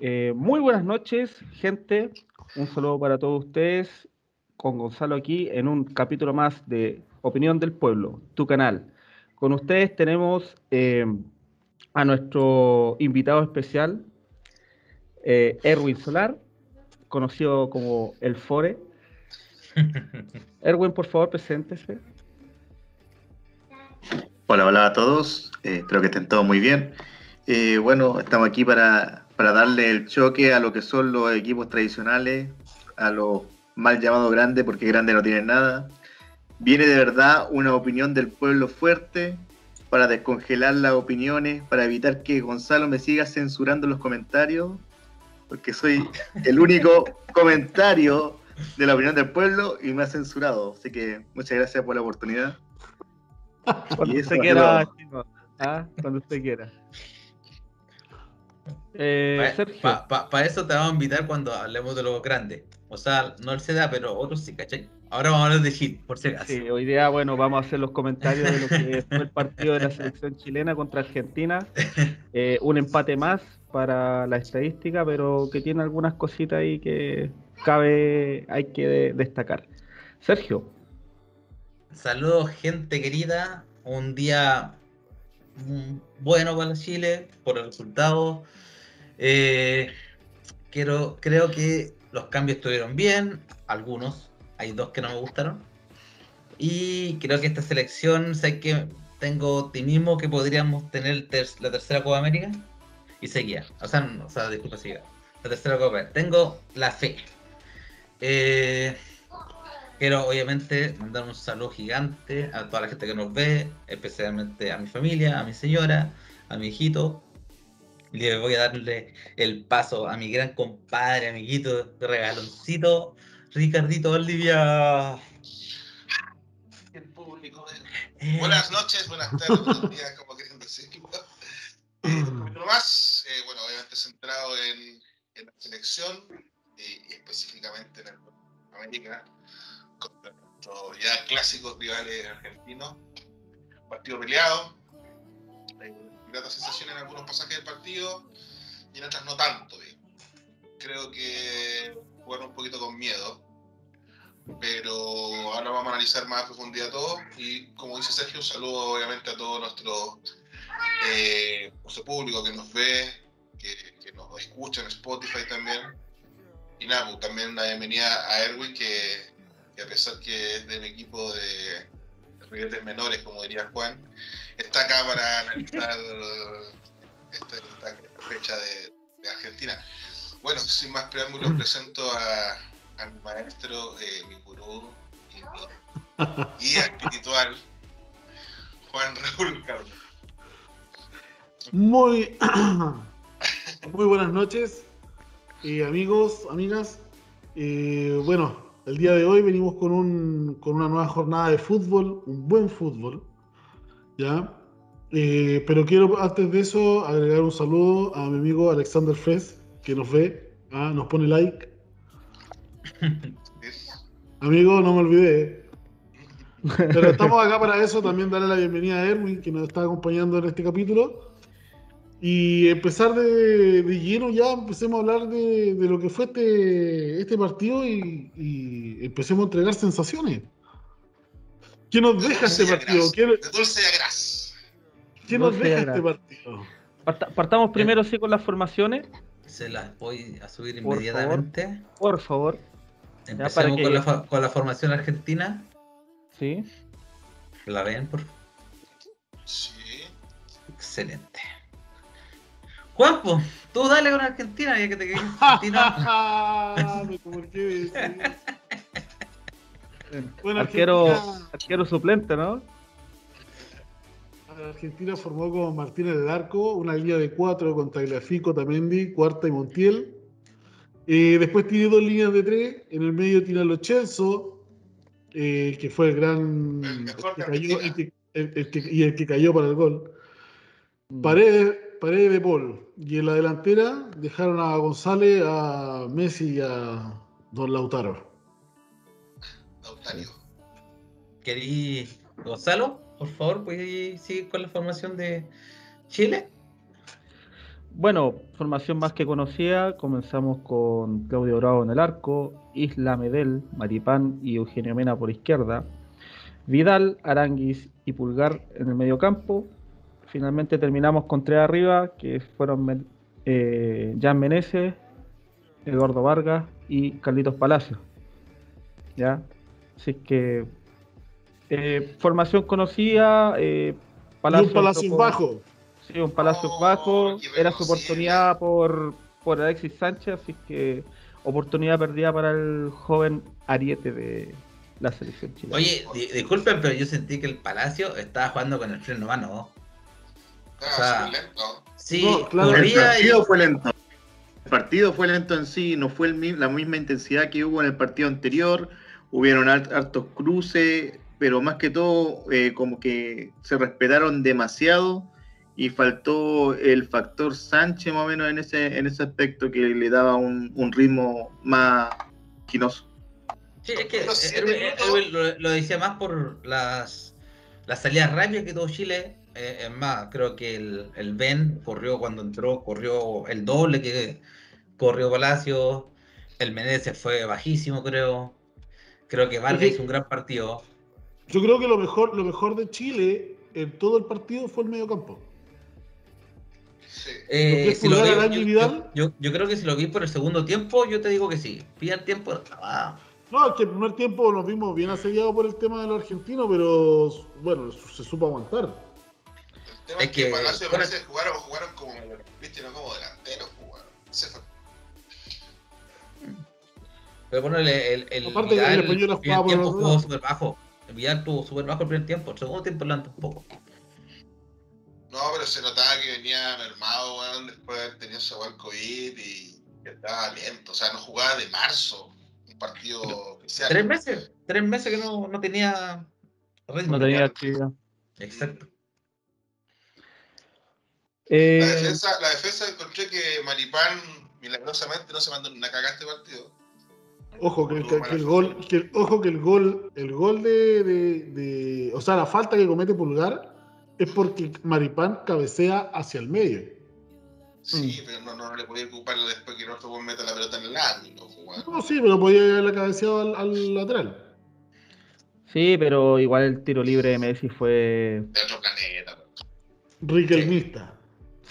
Eh, muy buenas noches, gente. Un saludo para todos ustedes. Con Gonzalo aquí en un capítulo más de Opinión del Pueblo, tu canal. Con ustedes tenemos eh, a nuestro invitado especial, eh, Erwin Solar, conocido como El Fore. Erwin, por favor, preséntese. Hola, hola a todos. Eh, espero que estén todos muy bien. Eh, bueno, estamos aquí para, para, darle el choque a lo que son los equipos tradicionales, a los mal llamados grandes, porque grandes no tienen nada. Viene de verdad una opinión del pueblo fuerte para descongelar las opiniones, para evitar que Gonzalo me siga censurando los comentarios, porque soy el único comentario de la opinión del pueblo y me ha censurado. Así que muchas gracias por la oportunidad. Cuando usted quiera, ¿Ah? cuando usted quiera. Eh, Para pa, pa eso te vamos a invitar cuando hablemos de lo grande. O sea, no el CDA, pero otros sí, ¿cachai? Ahora vamos a hablar de Hit, por si acaso. Sí, hoy día, bueno, vamos a hacer los comentarios de lo que fue el partido de la selección chilena contra Argentina. Eh, un empate más para la estadística, pero que tiene algunas cositas ahí que cabe, hay que de, destacar. Sergio. Saludos, gente querida. Un día bueno para Chile por el resultado. Eh, quiero, creo que los cambios estuvieron bien, algunos, hay dos que no me gustaron. Y creo que esta selección, sé que tengo optimismo que podríamos tener la tercera Copa América y seguía. O sea, o sea disculpa, siga. La tercera Copa Tengo la fe. Eh, Quiero obviamente mandar un saludo gigante a toda la gente que nos ve, especialmente a mi familia, a mi señora, a mi hijito. Le voy a darle el paso a mi gran compadre, amiguito, de regaloncito, Ricardito Olivia. El público. Eh. Buenas noches, buenas tardes, buenos días, como quieran decirlo. Eh, más, eh, bueno, obviamente centrado en, en la selección y, y específicamente en el América contra nuestros ya clásicos rivales argentinos. Partido peleado, gratas sensaciones en algunos pasajes del partido y en otras no tanto. Creo que jugaron un poquito con miedo, pero ahora vamos a analizar más a profundidad todo y como dice Sergio, un saludo obviamente a todo nuestro, eh, público que nos ve, que, que, nos escucha en Spotify también. Y nada, pues, también una bienvenida a Erwin que a pesar que es del equipo de menores, como diría Juan, está acá para analizar esta, esta fecha de, Argentina. Bueno, sin más preámbulos, presento a, mi maestro, eh, mi gurú y mi guía espiritual, Juan Raúl Carlos. Muy, muy buenas noches, eh, amigos, amigas. Eh, bueno, el día de hoy venimos con, un, con una nueva jornada de fútbol, un buen fútbol, ¿ya? Eh, pero quiero antes de eso agregar un saludo a mi amigo Alexander Fes, que nos ve, ¿ah? nos pone like. Amigo, no me olvidé. Pero estamos acá para eso, también darle la bienvenida a Erwin, que nos está acompañando en este capítulo. Y empezar de, de, lleno ya, empecemos a hablar de, de lo que fue este, este partido y, y, empecemos a entregar sensaciones. ¿Qué nos deja este partido? ¿Qué, de dulce a gras. ¿Qué nos deja este partido? partamos primero sí con las formaciones. Se las voy a subir inmediatamente. Por favor. Empecemos con, la, con, la, formación argentina. Sí. ¿La ven, por favor? Sí. Excelente. Juanpo, tú dale con Argentina, ya que te quedas Argentina. ¿Por qué? bueno, arquero, arquero suplente, ¿no? Argentina formó con Martínez del Arco, una línea de cuatro con Tagliafico, Tamendi, Cuarta y Montiel. Eh, después tiene dos líneas de tres. En el medio tiene a Lo eh, que fue el gran. El que cayó, el que, el, que, y el que cayó para el gol. Mm. Paredes, Paredes de Paul. Y en la delantera dejaron a González, a Messi y a Don Lautaro. Lautario. ¿Querí, Gonzalo? Por favor, ¿puedes seguir con la formación de Chile? bueno, formación más que conocida. Comenzamos con Claudio Bravo en el arco, Isla Medel, Maripán y Eugenio Mena por izquierda, Vidal, Aranguis y Pulgar en el medio campo. Finalmente terminamos con tres arriba, que fueron eh, Jan Meneses, Eduardo Vargas y Carlitos Palacios. ¿Ya? Así que eh, formación conocida. Eh, Palacio, un Palacio bajo. Sí, un Palacio oh, bajo. Era su oportunidad por, por Alexis Sánchez, así que oportunidad perdida para el joven ariete de la selección chilena. Oye, disculpen, pero yo sentí que el Palacio estaba jugando con el freno mano. Ah, o sea, lento. Sí, el partido fue lento. El partido fue lento en sí, no fue la misma intensidad que hubo en el partido anterior. Hubieron hartos cruces, pero más que todo eh, como que se respetaron demasiado y faltó el factor Sánchez más o menos en ese, en ese aspecto que le daba un, ritmo más quinoso. Sí, es que lo, decía más por las, las salidas rápidas que tuvo Chile. Eh, es más, creo que el, el Ben corrió cuando entró, corrió el doble que corrió Palacio. El Menezes fue bajísimo, creo. Creo que Vargas hizo un gran partido. Yo creo que lo mejor, lo mejor de Chile en todo el partido fue el medio campo. Eh, yo, yo, creo que si lo vi por el segundo tiempo, yo te digo que sí. El tiempo. No, es que el primer tiempo nos vimos bien asediados por el tema de los argentinos, pero bueno, se supo aguantar. El tema es, que, que Palacio bueno, parece que jugaron, jugaron como, viste, no como delanteros jugaron. Pero bueno, el, el, el Aparte Vidal, el, el, el tiempo jugó súper bajo. El Vidal tuvo súper bajo el primer tiempo. El segundo tiempo lo un poco. No, pero se notaba que venía mermado, weón, después de haber tenido ese COVID y que estaba lento. O sea, no jugaba de marzo, un partido oficial. Tres meses, tres meses que no, no tenía ritmo. No tenía actividad. Exacto. Eh... La, defensa, la defensa encontré que Maripán milagrosamente no se mandó una cagada este partido. Ojo que el, que el gol, que ojo que el gol, el gol de, de, de, o sea, la falta que comete Pulgar es porque Maripán cabecea hacia el medio. Sí, mm. pero no, no, le podía ocuparlo después que el otro meta la pelota en el ángulo. No, sí, pero podía haberla cabeceado al, al, lateral. Sí, pero igual el tiro libre de Messi fue. De otro planeta. Riquelmista.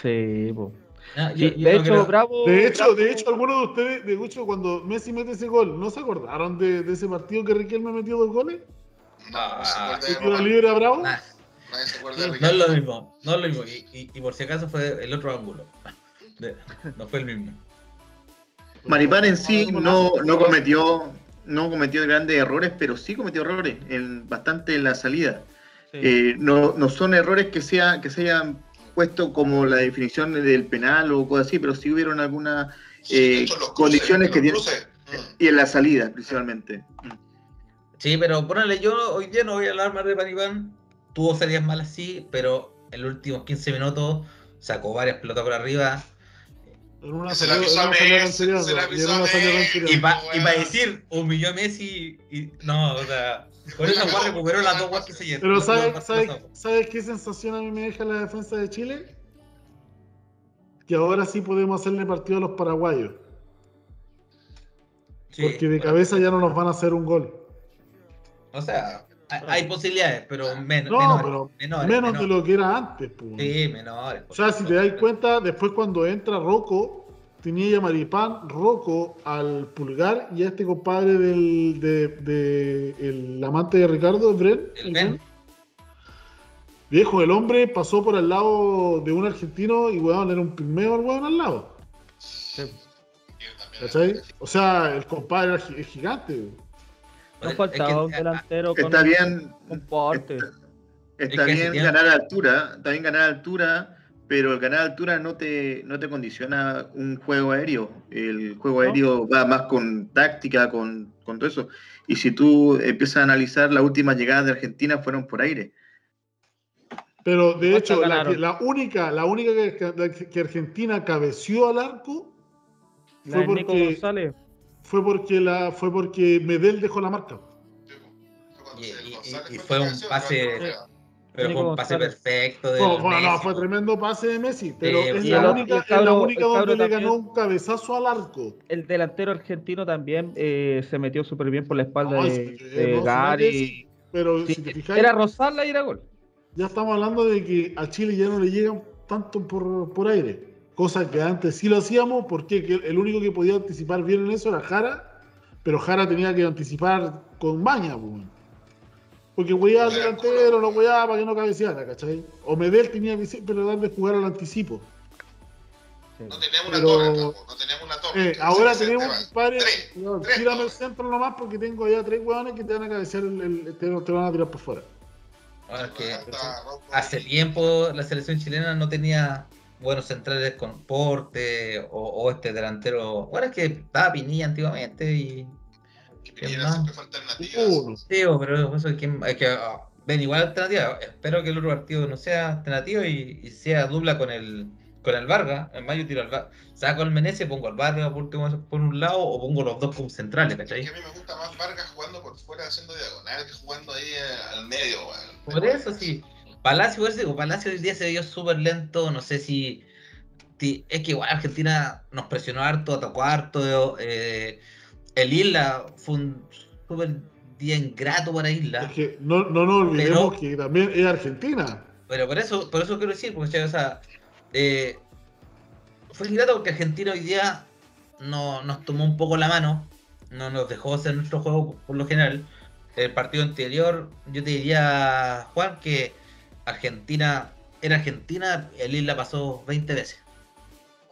Sí, pues. de, hecho, Bravo, de hecho, de hecho, algunos de ustedes, de hecho, cuando Messi mete ese gol, ¿no se acordaron de, de ese partido que Riquelme metió dos goles? No, no se acuerda. ¿El tiro libre a Bravo? no es lo mismo, no es lo mismo. Y, y, por si acaso fue el otro ángulo. no fue el mismo. Maripán en sí no, no cometió no cometió grandes errores, pero sí cometió errores, en, bastante en la salida. Eh, no, no, son errores que, sea, que se hayan puesto como la definición del penal o cosas así, pero sí hubieron algunas eh, condiciones que tienen. Y en la salida, principalmente. Sí, pero ponele, yo hoy día no voy a hablar más de Maripán, tuvo salidas malas sí, pero en los últimos 15 minutos sacó varias pelotas por arriba. Se la pisó a Messi, se la a Messi. Y para decir, humilló a Messi y no, o sea, por eso Juan recuperó las dos guas que se llevan. Pero ¿sabes sabe, sabe qué sensación a mí me deja la defensa de Chile? Que ahora sí podemos hacerle partido a los paraguayos. Porque de cabeza ya no nos van a hacer un gol. O sea, hay posibilidades, pero menos. No, menos de lo que era antes. Pues. Sí, menores. O sea, si te das cuenta, después cuando entra Rocco, tenía ya Maripán, Rocco al pulgar y a este compadre del de, el amante de Ricardo, Bren. El, ben. Viejo, el hombre pasó por al lado de un argentino y weón era un pigmeo al weón al lado. Sí. O sea, el compadre es gigante. No faltaba un delantero con está bien, Está, bien ganar altura, está bien ganar altura, pero el ganar altura no te, no te condiciona un juego aéreo. El juego aéreo va más con táctica, con, todo eso. Y si tú empiezas a analizar, las últimas llegadas de Argentina fueron por aire. Pero de hecho, la, única, la única que, Argentina cabeció al arco fue porque, fue porque la fue porque Medel dejó la marca. Y, fue un pase Pero fue un pase perfecto. De no, bueno, no, fue tremendo pase de Messi, pero es, y la única, es la única donde le ganó un cabezazo al arco. El delantero argentino también eh, se metió súper bien por la espalda No, de, sí, de no, sí, Gary. Messi, Pero Sí, si te fijáis, era rozarla y era gol. ya estamos hablando de que a Chile ya no le llegan tanto por, por aire. Cosa que antes sí lo hacíamos, porque que el único que podía anticipar bien en eso era Jara, pero Jara tenía que anticipar con maña, pues. Porque weá al delantero, lo weá para que no cabeceara, ¿cachai? O Medel tenía que siempre tratar de jugar al anticipo. No teníamos una Pero- torre, tampoco, no teníamos una torre. Eh, ahora tenemos, compadre, tres, tírame ¿no? el centro nomás porque tengo allá tres weones que te van a cabecear, el, el- te, te van a tirar por fuera. Bueno, es que rojo. hace tiempo la selección chilena no tenía buenos centrales con porte o, o este delantero. Bueno, es que estaba Pinilla antiguamente y. Y más? siempre fue alternativas. Uno. Sí, pero eso es que, es que ah, ven igual alternativa. Espero que el otro partido no sea alternativo y, y sea dupla con el con el Vargas. En mayo tiro al Vargas. Saco al Menezes, pongo al Vargas por, por un lado o pongo los dos como centrales, Es ¿cachai? que a mí me gusta más Vargas jugando por fuera haciendo diagonal que jugando ahí eh, al medio. Por eso sí. Palacio, digo, Palacio hoy día se vio súper lento. No sé si, si- Es que igual Argentina nos presionó harto, atacó harto. eh, el Isla fue un súper día ingrato para Isla. Es que no, no nos olvidemos Pero- que también es Argentina. Pero por eso, por eso quiero decir, porque o sea, eh, fue ingrato porque Argentina hoy día no, nos tomó un poco la mano, no nos dejó hacer nuestro juego por lo general. El partido anterior, yo te diría, Juan, que Argentina era Argentina, el Isla pasó 20 veces.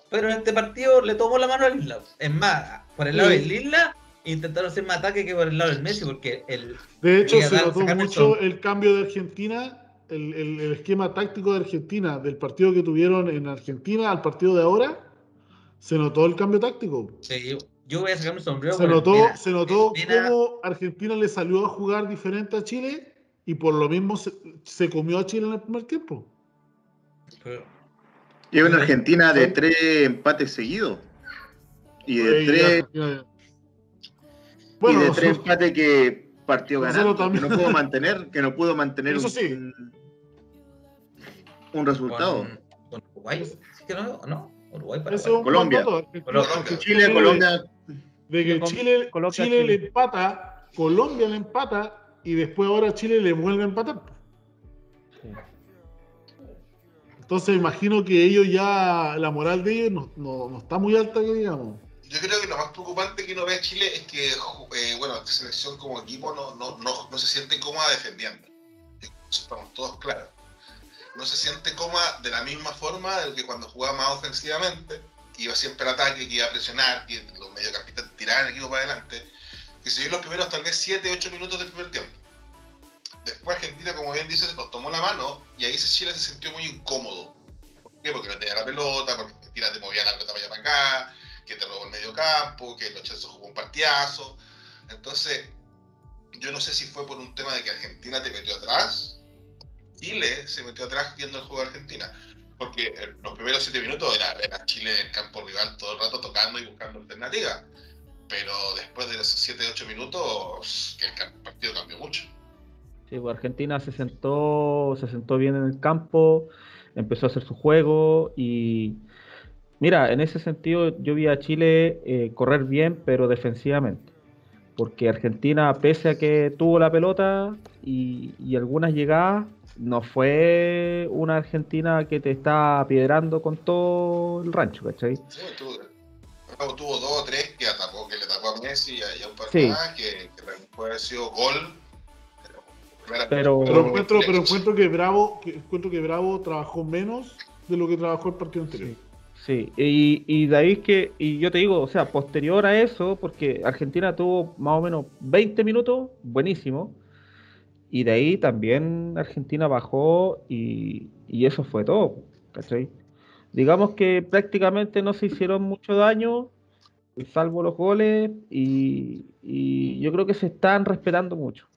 Pero en este partido le tomó la mano al Isla. Es más, por el lado Sí. del Isla, intentaron hacer más ataque que por el lado del Messi, porque el, De hecho, se notó mucho el cambio de Argentina, el, el- el esquema táctico de Argentina, del partido que tuvieron en Argentina al partido de ahora. Se notó el cambio táctico. sí, yo, voy a sacar mi sombrero. Se notó, se notó cómo Argentina le salió a jugar diferente a Chile y por lo mismo se, se comió a Chile en el primer tiempo. Y una Argentina de tres empates seguidos. Y de Oye, tres, y Bueno, de tres nosotros- empates que partió ganando, que no pudo mantener, que no pudo mantener Eso un, sí. un, un resultado. con, con Uruguay, ¿sí que no? ¿No? Uruguay para Colombia. Colombia. Chile, Colombia, De que Chile, Colombia, Chile le empata, Colombia le empata y después ahora Chile le vuelve a empatar. Entonces imagino que ellos ya, la moral de ellos no, no- no está muy alta, que digamos. Yo creo que lo más preocupante que uno ve a Chile es que, eh, bueno, esta selección como equipo no, no, no, no se siente cómoda defendiendo. Estamos todos claros. No se siente cómoda de la misma forma de que cuando jugaba más ofensivamente, que iba siempre al ataque, que iba a presionar, que los mediocampistas tiraban el equipo para adelante, que se vio los primeros tal vez 7, 8 minutos del primer tiempo. Después Argentina, como bien dices, nos tomó la mano y ahí Chile se sintió muy incómodo. ¿Por qué? Porque no tenía la pelota, porque Argentina te movía la pelota para allá para acá, que te robó el medio campo, que los Chelsea jugó un partidazo. Entonces, yo no sé si fue por un tema de que Argentina te metió atrás, Chile se metió atrás viendo el juego de Argentina. Porque eh, los primeros siete minutos era, era Chile en el campo rival todo el rato tocando y buscando alternativas. Pero después de esos 7, 8 minutos, el partido cambió mucho. Sí, pues Argentina se sentó, se sentó bien en el campo, empezó a hacer su juego y mira, en ese sentido yo vi a Chile eh, correr bien, pero defensivamente. Porque Argentina, pese a que tuvo la pelota y, y algunas llegadas, no fue una Argentina que te está piedrando con todo el rancho, ¿cachai? Sí, tuvo, tuvo dos o tres que, atacó, que le tapó a Messi y a, un par Sí. más, que, que puede haber sido gol. Pero, Pero- encuentro, pero encuentro que Bravo, que encuentro que Bravo trabajó menos de lo que trabajó el partido anterior. Sí, y, y de ahí que, y yo te digo, o sea, posterior a eso, porque Argentina tuvo más o menos 20 minutos, buenísimo, y de ahí también Argentina bajó y, y eso fue todo, ¿cachai? Digamos que prácticamente no se hicieron mucho daño, salvo los goles, y, y yo creo que se están respetando mucho.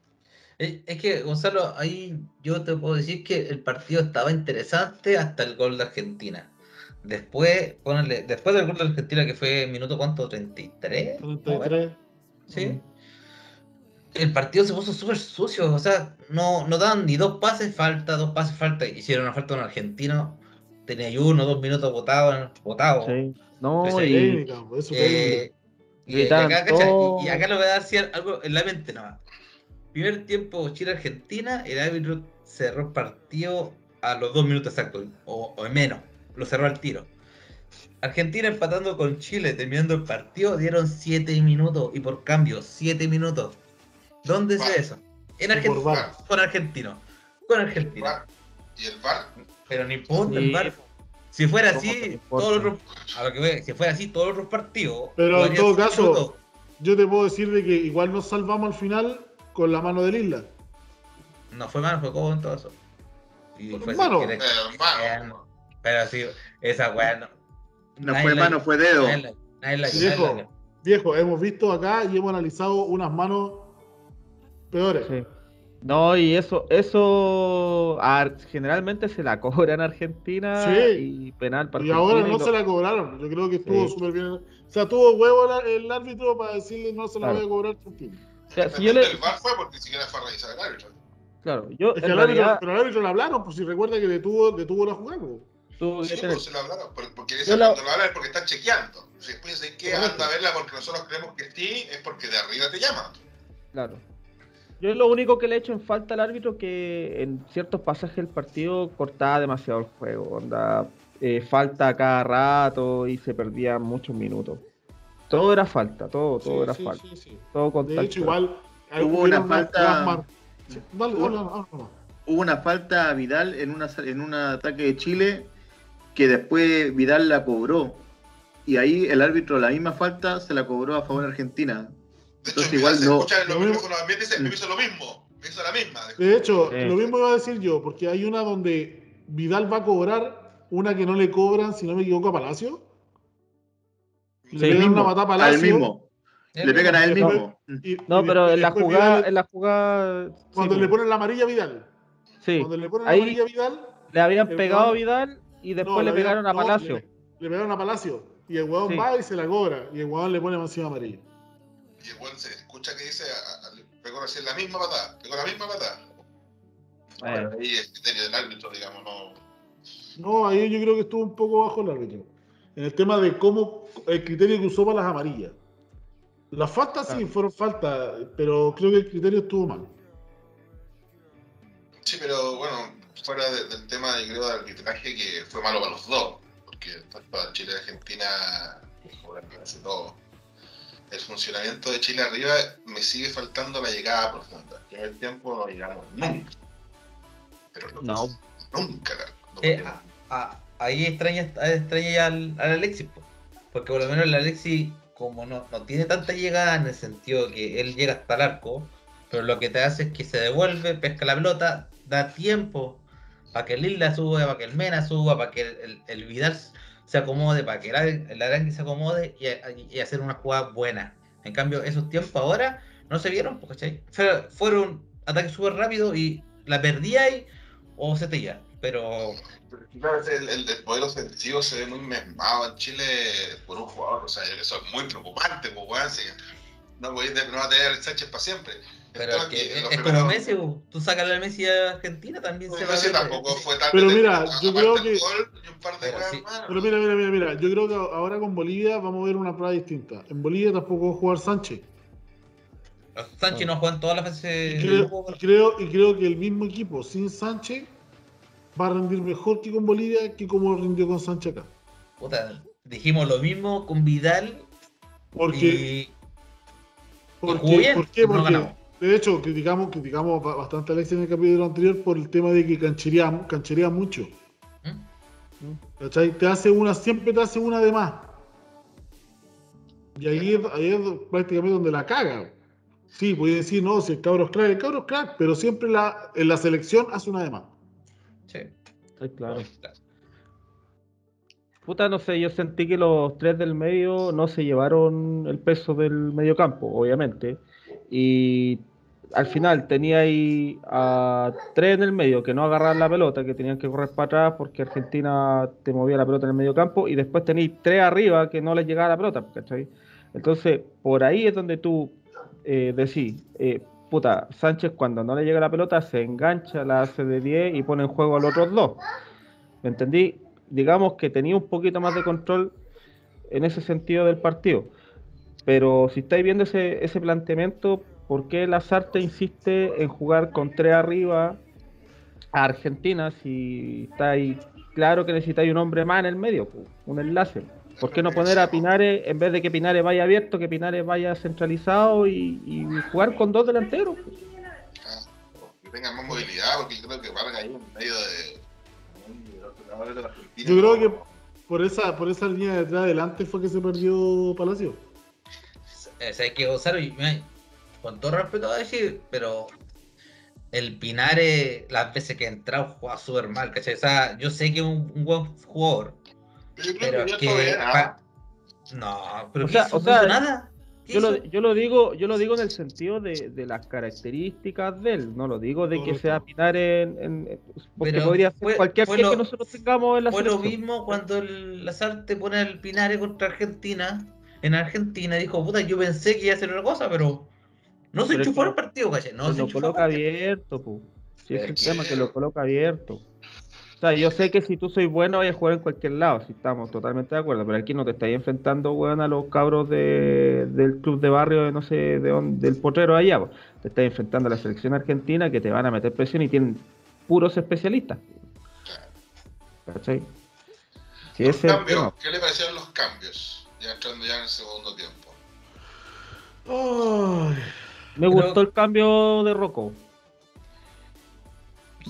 Es, que, Gonzalo, ahí yo te puedo decir que el partido estaba interesante hasta el gol de Argentina. Después, ponele, después del gol de Argentina, que fue minuto cuánto, 33, ¿no? 33. ¿sí? el partido se puso súper sucio, o sea, no, no daban ni dos pases falta, dos pases falta, hicieron una falta a un argentino, tenía ahí uno, dos minutos votados, votados. Sí. No, Pues, y, eso Eh, y, acá, cacha, todo. y- y acá le voy a dar cier- algo en la mente nada más. Primer tiempo Chile-Argentina, el árbitro cerró el partido a los dos minutos exactos, o, o menos, lo cerró al tiro. Argentina empatando con Chile, terminando el partido, dieron siete minutos y por cambio, siete minutos. ¿Dónde se eso? En Argentina, con argentino, con Argentina. VAR. Y el VAR, Pero no importa Sí. el VAR. Si fuera ¿Cómo que no así, todos los otros- a lo que voy, si fuera así, todos los otros partidos. Pero en todo caso, minutos. Yo te puedo decir de que igual nos salvamos al final con la mano del Isla. No fue mano, fue codo en todo eso. Y Fue mano. querer. eh, mano. Pero sí, esa weá no. No fue la- mano, fue dedo. la- la- Viejo. Viejo, hemos visto acá y hemos analizado unas manos peores. Sí. No, y eso, eso a- generalmente se la cobra en Argentina Sí. y penal para Y ahora Argentina no y se lo- la cobraron. Yo creo que estuvo Sí. súper bien. O sea, tuvo huevo la- el árbitro para decirle no se la Claro. voy a cobrar. Argentina. o sea, si yo le- El VAR fue porque ni siquiera fue a revisar el árbitro. claro, yo Es que en al árbitro, pero al árbitro le hablaron, pues si recuerda que detuvo, detuvo la jugada. pues. Sí, pues se lo hablaron, por- porque esa la- cuando lo hablan es porque están chequeando. Si después dicen que anda a verla porque nosotros creemos que sí, es porque de arriba te llaman. Claro. Yo lo único que le he hecho en falta al árbitro que en ciertos pasajes del partido cortaba demasiado el juego. Onda, eh, falta a cada rato y se perdían muchos minutos. Todo era falta, todo, todo Sí, era sí, falta. sí, sí. Todo con De hecho, igual. Hubo una falta- mar- Dale. Hubo una falta a Vidal en, una, en un ataque de Chile que después Vidal la cobró. Y ahí el árbitro la misma falta se la cobró a favor de Argentina. De hecho, Entonces, igual se no- escucha en los lo mismo- ambientes y me hizo lo mismo, me hizo la misma. De hecho, Sí. lo mismo iba a decir yo, porque hay una donde Vidal va a cobrar una que no le cobran, si no me equivoco, a Palacio. Le Sí. pegan una patada a al Palacio. mismo. Le pegan a él No. mismo. y- No, y pero en la jugada, Vidal- en la jugada. cuando le ponen la amarilla a Vidal. sí, Cuando le ponen Ahí- la amarilla a Vidal, le habían pegado a Vidal y después no, le pegaron a no, Palacio. Le, le pegaron a Palacio. Y el huevón Sí. va y se la cobra. Y el huevón le pone encima amarilla. Y el weón se escucha que dice, a- a- le pegó recién la misma patada, pegó la misma patada. Ahí es criterio del árbitro, digamos, no. No, ahí yo creo que estuvo un poco bajo el árbitro. En el tema de cómo el criterio que usó para las amarillas. Las faltas sí fueron faltas, pero creo que el criterio estuvo mal. Sí, pero bueno, fuera de- del tema de creo del arbitraje que fue malo para los dos, porque tanto para Chile y Argentina, joder, me hace todo. El funcionamiento de Chile arriba me sigue faltando la llegada profunda. En el tiempo no llegamos nunca. Pero no, No. nunca. no- Eh, a- a- ahí extraña, extraña ya al, al Alexis, po. porque por lo menos el Alexis, como no, no tiene tanta llegada en el sentido que él llega hasta el arco, pero lo que te hace es que se devuelve, pesca la pelota, da tiempo para que el Isla suba, para que el Mena suba, para que el, el- el Vidal se acomode, para que el, Ar- el Arangui se acomode y, hacer una jugada buena. En cambio, esos tiempos ahora no se vieron, po, ¿cachai? Fue- Fueron ataques súper rápidos y la perdíais o se te iba. Pero el, el, el poder ofensivo se ve muy mermado en Chile por un jugador. O sea, eso es muy preocupante, pues, weón. si no, no va a tener a Sánchez para siempre. Pero tema es, que los es como Messi, tú sacas a Messi a Argentina también se va a Messi ver. tampoco fue tan Pero mira, yo creo que- gol y un par de Pero sí. mira, mira, mira, mira. Yo creo que ahora con Bolivia vamos a ver una prueba distinta. En Bolivia tampoco va a jugar Sánchez. Sánchez no juega en todas las fases Y creo, y creo, y creo que el mismo equipo sin Sánchez va a rendir mejor que con Bolivia que como rindió con Sánchez acá. Puta, dijimos lo mismo con Vidal Porque, y porque, jugó bien, ¿por qué? no Porque, ganamos. De hecho, criticamos, criticamos ba- bastante a Alexis en el capítulo anterior por el tema de que cancherea, cancherea mucho. ¿Mm? ¿Cachai? Te hace una, siempre te hace una de más. Y ahí es, ahí es prácticamente donde la caga. Sí, puede decir, no, si el cabro es crack, el cabro es crack, pero siempre la, en la selección hace una de más. Sí. sí, claro. Puta, no sé, yo sentí que los tres del medio no se llevaron el peso del medio campo, obviamente. Y al final tenía ahí a tres en el medio que no agarraban la pelota, que tenían que correr para atrás porque Argentina te movía la pelota en el medio campo. Y después tenéis tres arriba que no les llegaba la pelota, ¿cachai? Entonces, por ahí es donde tú eh, decís, eh, puta, Sánchez cuando no le llega la pelota se engancha, la hace de 10 y pone en juego a los otros dos. ¿Me entendí? Digamos que tenía un poquito más de control en ese sentido del partido. Pero si estáis viendo ese, ese planteamiento, ¿por qué Lazarte insiste en jugar con tres arriba a Argentina si está ahí claro que necesitáis un hombre más en el medio, un enlace? ¿Por qué no poner a Pinares, en vez de que Pinares vaya abierto, que Pinares vaya centralizado y, y jugar con dos delanteros? Ah, que tengan más movilidad, porque yo creo que Vargas ahí en medio de. de los jugadores de la Argentina. Yo creo que por esa, por esa línea de atrás adelante fue que se perdió Palacio. O sea, hay que Gonzalo, con todo respeto a decir, pero el Pinares, las veces que ha entrado, juega súper mal, ¿cachai? O sea, yo sé que es un, un buen jugador, Yo pero que ¿ah? pa- No, pero O ¿qué sea, hizo? o No sea, hizo nada. ¿Qué Yo lo, yo lo digo, yo lo digo en el sentido de, de las características de él, no lo digo de que sea Pinares en, en- porque Pero podría ser fue- cualquier fue lo- que nosotros tengamos en la Fue lo mismo cuando el Lazarte pone el Pinares contra Argentina. En Argentina dijo, puta, yo pensé que iba a hacer una cosa, pero no se enchufó el partido, ¿cachai? No que se lo coloca abierto, pu. Sí, es el tema que lo coloca abierto. O sea, yo sé que si tú soy bueno, vayas a jugar en cualquier lado, si estamos totalmente de acuerdo, pero aquí no te estáis enfrentando, weón, a los cabros de, del club de barrio, de no sé, de dónde, del potrero allá, po. te estás enfrentando a la selección argentina que te van a meter presión y tienen puros especialistas. ¿Cachai? Sí, Los cambios. ¿Qué le parecieron los cambios? Ya entrando ya en el segundo tiempo. Ay, Me gustó el cambio de Rocco.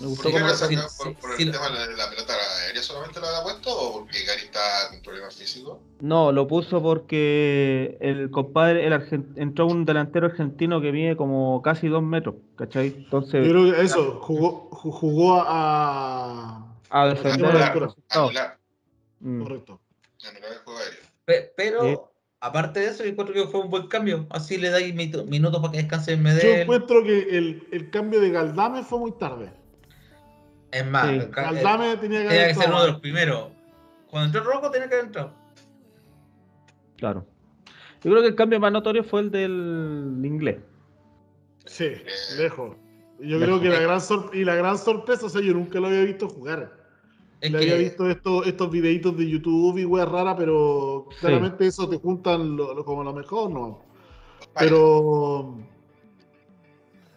Me gustó ¿Por qué como lo si- saca? ¿Por, por el tema de la, pelota aérea solamente lo ha puesto o porque Gary está con problemas físicos? No, lo puso porque el compadre, el argen- entró un delantero argentino que mide como casi dos metros, ¿cachai? Entonces, yo creo que eso, jugó, ju- jugó a. a defender Anular, pero- resultado. Anular, Mm. Correcto. anular el juego aéreo. Pe- Pero, Sí. Aparte de eso, yo encuentro que fue un buen cambio. Así le dais minutos para que descanse en Yo Medel. encuentro que el, el cambio de Galdame fue muy tarde. Es más, Sí. el ca- eh, Galdame tenía que tenía que ser uno de los primeros. Cuando entró Rocco tenía que haber entrado. Claro. Yo creo que el cambio más notorio fue el del inglés. Sí, lejos. Yo Lejos. creo que la gran sor- y la gran sorpresa, o sea, yo nunca lo había visto jugar. Es Le que, había visto estos, estos videitos de YouTube y weas raras, pero Sí. claramente eso te juntan lo- lo- como lo mejor, ¿no? Pero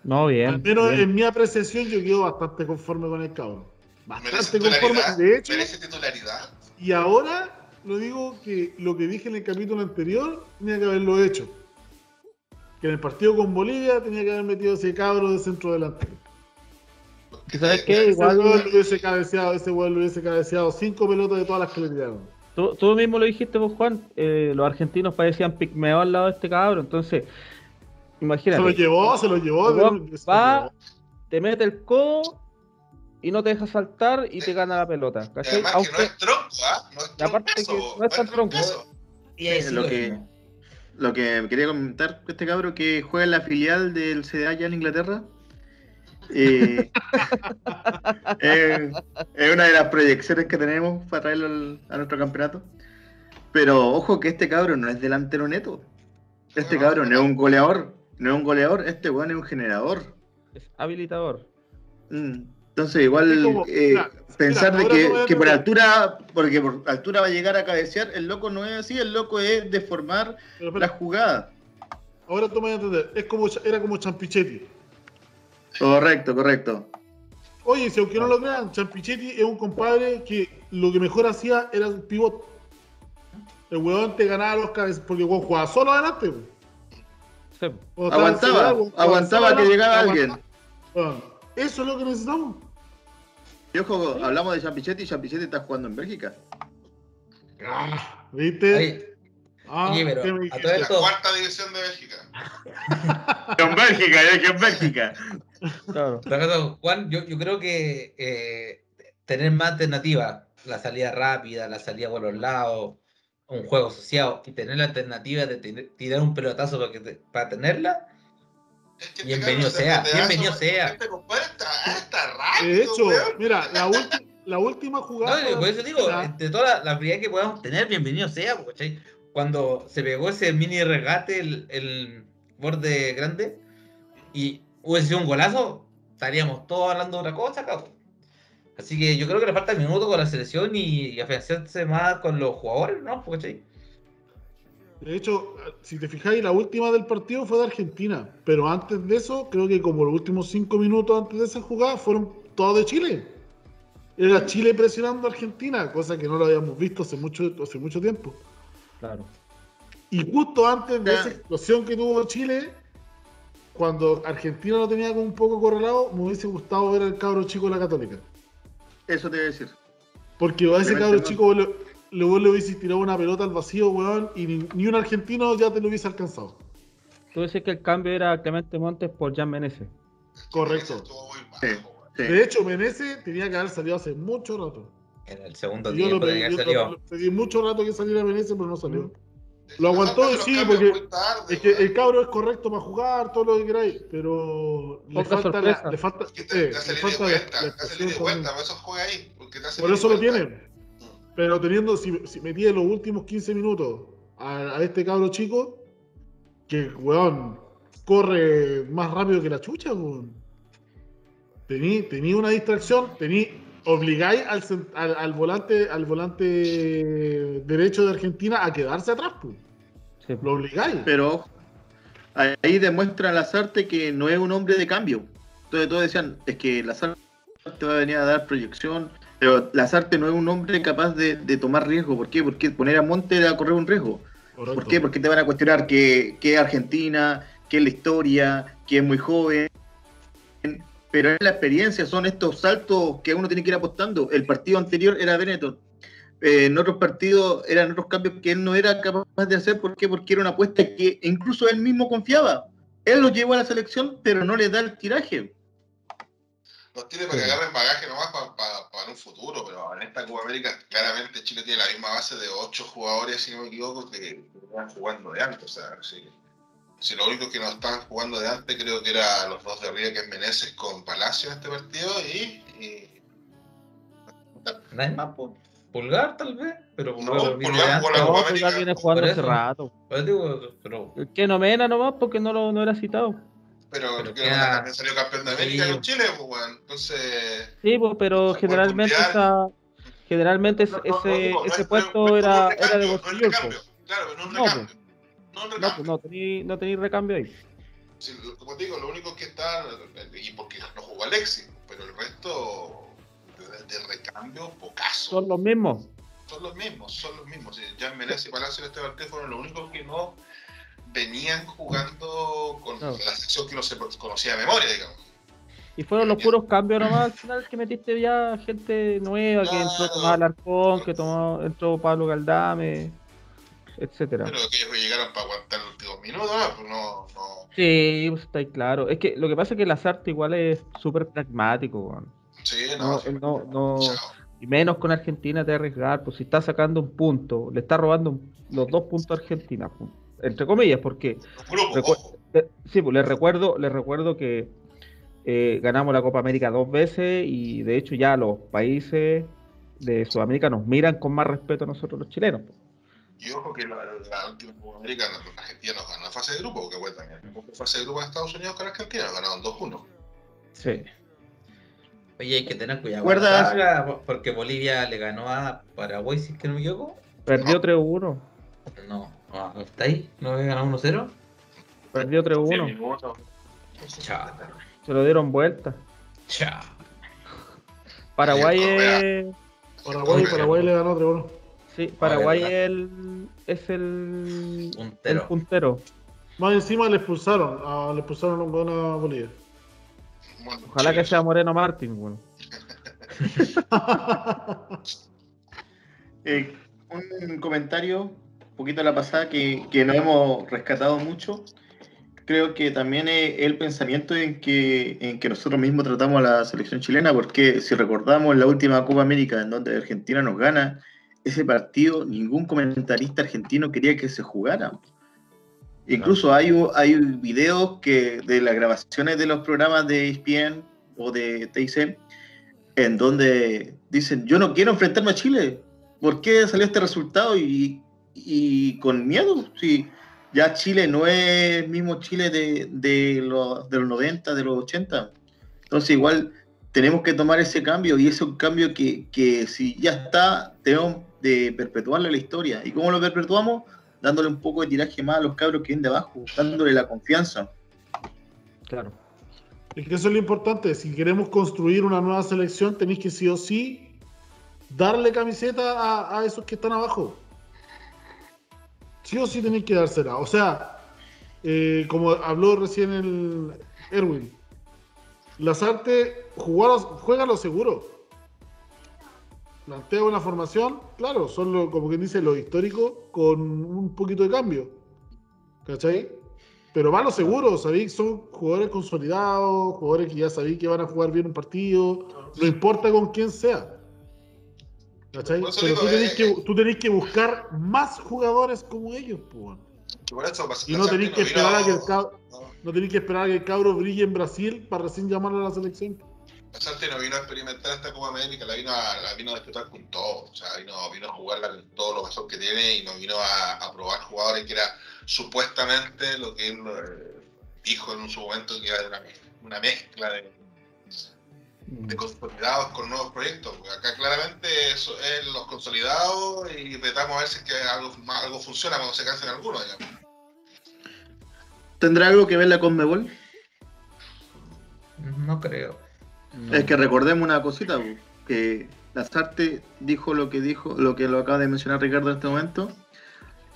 No, bien. al menos bien. en mi apreciación yo quedo bastante conforme con el cabrón. ¿Merece Bastante conforme. De hecho, ¿Merece titularidad? y ahora lo digo que lo que dije en el capítulo anterior tenía que haberlo hecho. Que en el partido con Bolivia tenía que haber metido ese cabro de centro delantero. ¿Y sabes Eh, qué? Ese Igual- lo hubiese cabeceado, ese hubiese cabeceado cinco pelotas de todas las que le tiraron. Tú, tú mismo lo dijiste, vos, Juan. eh, los argentinos parecían pigmeos al lado de este cabro. Entonces, Se imagínate. lo llevó, se lo llevó. Se lo va, llevó. te mete el codo y no te deja saltar y te gana la pelota. Que no es tronco, ¿ah? No es Y aparte troncazo, que no es tan tronco. y lo que-. Lo que quería comentar con este cabro que juega en la filial del CDA ya en Inglaterra. Eh, es una de las proyecciones que tenemos para traerlo al- a nuestro campeonato. Pero ojo que este cabro no es delantero neto. Este cabro no es un goleador. No es un goleador, este weón es un generador. es habilitador. Mm, Entonces igual como, eh, mira, pensar mira, de que, por altura, porque por altura va a llegar a cabecear, el loco no es así, el loco es deformar Pero la espera, jugada. ahora tú me vas a entender. Es como, era como Champichetti. Correcto, correcto. Oye, si aunque no lo crean, Champichetti es un compadre que lo que mejor hacía era un pivot. El weón te ganaba los cabezas porque el weón jugaba solo adelante. weón. Sí. Aguantaba, Ciudad, weón, jugaba aguantaba que adelante, llegaba aguantaba. alguien. Eso es lo que necesitamos. Y ojo, hablamos de Champichetti y Champichetti está jugando en Bélgica. Ah, ¿Viste? Ah, oye, pero ¿qué me a todo La esto- cuarta división de Bélgica. En Bélgica, yo dije en Bélgica. Claro. Pero, Juan, yo, yo creo que eh, tener más alternativas, la salida rápida, la salida por los lados, un juego asociado y tener la alternativa de tener- tirar un pelotazo para, que te- para tenerla, Es que este Bienvenido sea, bienvenido sea. Este compadre está, está rápido, De hecho, weón. mira, la, la última jugada. No, por eso digo, la- entre toda la, la habilidad que podamos tener, bienvenido sea. Cuando se pegó ese mini regate, el, el borde grande, y hubiese sido un golazo, estaríamos todos hablando de otra cosa, cabrón. Así que yo creo que le falta minuto con la selección y, y afianzarse más con los jugadores, ¿no? Porque, De hecho, si te fijáis, la última del partido fue de Argentina, pero antes de eso, creo que como los últimos cinco minutos antes de esa jugada fueron todos de Chile. Era Chile presionando a Argentina, cosa que no lo habíamos visto hace mucho, hace mucho tiempo. Claro. Y justo antes de esa explosión que tuvo Chile, cuando Argentina lo tenía como un poco correlado, me hubiese gustado ver al cabro chico de la Católica. Eso te voy a decir. Porque a ese cabro no. chico le, le, le hubiese tirado una pelota al vacío, weón, y ni, ni un argentino ya te lo hubiese alcanzado. Tú dices que el cambio era Clemente Montes por Jan Menezes. Correcto. Sí. Sí. De hecho, Menezes tenía que haber salido hace mucho rato. En el segundo Yo lo tiempo pedí, tenía que haber lo- salido. lo pedí mucho rato que saliera Menezes, pero no salió. Lo aguantó, sí, porque tarde, Es que el cabro es correcto para jugar, todo lo que queráis, pero le falta, la, le falta, Es que eh, te, te le falta de la, vuelta, la te hace expresión línea de también. vuelta, por eso juega ahí. Porque te hace Por eso lo tienen. Pero teniendo, si, si metí en los últimos 15 minutos a, a este cabro chico, que, weón, corre más rápido que la chucha, weón. Tení, tení una distracción, tení, obligáis al, cent- al, al volante, al volante derecho de Argentina a quedarse atrás, pues. Sí. Lo obligáis. Pero ahí demuestra Lazarte que no es un hombre de cambio. Entonces todos decían, es que Lazarte va a venir a dar proyección, pero Lazarte no es un hombre capaz de, de tomar riesgo. ¿Por qué? Porque poner a Monte era correr un riesgo. Correcto. ¿Por qué? Porque te van a cuestionar que, que es Argentina, que es la historia, que es muy joven. Pero es la experiencia, son estos saltos que uno tiene que ir apostando. El partido anterior era Benetton. Eh, en otros partidos eran otros cambios que él no era capaz de hacer. ¿Por qué? Porque era una apuesta que incluso él mismo confiaba. Él lo llevó a la selección, pero no le da el tiraje. Los tiene para que agarren bagaje nomás para, para, un futuro, pero en esta Copa América claramente Chile tiene la misma base de ocho jugadores, si no me equivoco, que que están jugando de antes. O sea, si, si lo único que no estaban jugando de antes creo que era los dos de arriba, que es Meneses con Palacio en este partido, y, y Nadie más. Pulgar tal vez, pero No, Pulgar viene Pulgar de jugó antes. la No, Copa pues ya América. viene jugando hace rato. Pero pero que no mena nomás porque no, lo, no era citado. pero, Pero que queda- también salió campeón de América Sí. con Chile, pues bueno, entonces Sí, pues, pero generalmente esa, generalmente ese, No, no, no, ese, no puesto no es- no es era, era de no pues. Claro, no es un No, recambio. No No, recambio. pues no tení, no tení recambio ahí. Sí, como te digo, lo único que está, y porque no jugó Alexis, pero el resto de, de recambio, pocaso. Son los mismos. Son los mismos, son los mismos. Sí, Jan Menezes y Palacio en este partido fueron los únicos que no venían jugando con la sección que no se conocía de memoria, digamos. Y fueron los puros cambios nomás al final que metiste ya gente nueva, que entró. Tomás Alarcón, que tomó, entró Pablo Galdame, etcétera. Pero que ellos llegaron para aguantar los últimos minutos, ¿no? Pues no, no. Sí, pues está ahí claro. Es que lo que pasa es que Lazarte igual es súper pragmático, weón. Sí, No, no. no, no, y menos con Argentina te arriesgar, pues si está sacando un punto, le está robando los dos puntos a Argentina, pu- entre comillas, porque. Eh, Sí, pues les recuerdo, les recuerdo que eh, ganamos la Copa América dos veces y de hecho ya los países de Sudamérica nos miran con más respeto a nosotros los chilenos. pues. Y ojo que la, la última Copa América, Argentina nos ganó la fase de grupo, porque bueno, también la fase de grupo de Estados Unidos con Argentina, nos ganaron 2-1. Sí. Oye, hay que tener cuidado. ¿Recuerdas? porque Bolivia le ganó a Paraguay, si es que no me equivoco. Perdió 3-1. No, no, ¿está ahí? ¿No había ganado 1-0? Perdió 3-1. Chao. Se lo dieron vuelta. Chao. Paraguay es. Paraguay, Paraguay le ganó 3-1. Sí, Paraguay es el, es el, el Puntero. puntero. Más encima le expulsaron, a, le expulsaron un gol a Bolivia. Bueno, Ojalá que sea Moreno Martín, bueno. Eh, un comentario, un poquito a la pasada, que, que no hemos rescatado mucho. Creo que también es el pensamiento en que, en que nosotros mismos tratamos a la selección chilena, porque si recordamos la última Copa América en donde Argentina nos gana, ese partido ningún comentarista argentino quería que se jugara. Incluso hay, hay videos que, de las grabaciones de los programas de ESPN o de TIC en donde dicen, yo no quiero enfrentarme a Chile. ¿Por qué salió este resultado? Y, y con miedo, sí. ya Chile no es el mismo Chile de, de, los, de los 90, de los 80. Entonces igual tenemos que tomar ese cambio y es un cambio que, que si ya está, tenemos de perpetuarle la historia. ¿Y cómo lo perpetuamos? Dándole un poco de tiraje más a los cabros que vienen de abajo, dándole la confianza. Claro. Es que eso es lo importante. Si queremos construir una nueva selección, tenéis que sí o sí darle camiseta a, a esos que están abajo. Sí o sí tenéis que dársela. O sea, eh, como habló recién el Erwin, Lazarte juega, juega lo seguro. Plantea una formación, claro, son lo, como quien dice lo histórico con un poquito de cambio. ¿Cachai? Pero va a lo seguro, sabéis, son jugadores consolidados, jugadores que ya sabéis que van a jugar bien un partido, no importa con quién sea. ¿Cachai? Pero digo, tú tenés, eh, que, tú tenés que buscar más jugadores como ellos, pues. Y no tenéis que esperar a que el cabro, no, que esperar a que el cabro brille en Brasil para recién llamarlo a la selección. Lazarte no vino a experimentar esta Copa América, la vino a, la vino a disfrutar con todo. O sea, vino, vino a jugarla con todo lo mejor que tiene y no vino a, a probar jugadores que era supuestamente lo que él eh, dijo en su momento que era una, una mezcla de, de consolidados con nuevos proyectos. Porque acá claramente eso es los consolidados y tratamos a ver si es que algo, algo funciona cuando se cansen algunos. digamos. ¿Tendrá algo que ver la Conmebol? No creo. No. Es que recordemos una cosita, que Lazarte dijo lo que dijo, lo que lo acaba de mencionar Ricardo en este momento,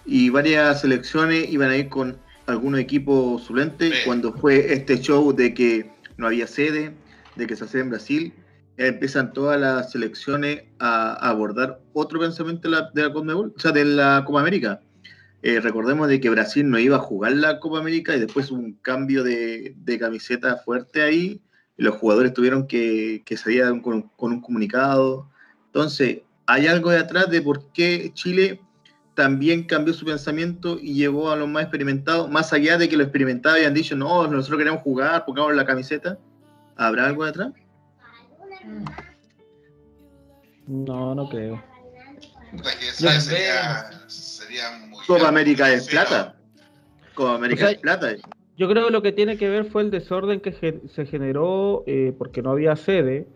y varias selecciones iban a ir con algunos equipos suplentes Sí. cuando fue este show de que no había sede, de que se hacía en Brasil, empiezan todas las selecciones a, a abordar otro pensamiento de la, de la Conmebol, o sea, de la Copa América. Eh, recordemos de que Brasil no iba a jugar la Copa América y después hubo un cambio de, de camiseta fuerte ahí y los jugadores tuvieron que, que salir con, un- con un comunicado. Entonces, hay algo de atrás de por qué Chile también cambió su pensamiento y llevó a los más experimentados, más allá de que los experimentados hayan dicho, no, nosotros queremos jugar, pongamos la camiseta. ¿Habrá algo de atrás? No, no creo. Esa sería, sería muy Copa América es plata. Copa América O sea, es plata. Yo creo que lo que tiene que ver fue el desorden que se generó eh, porque no había sede.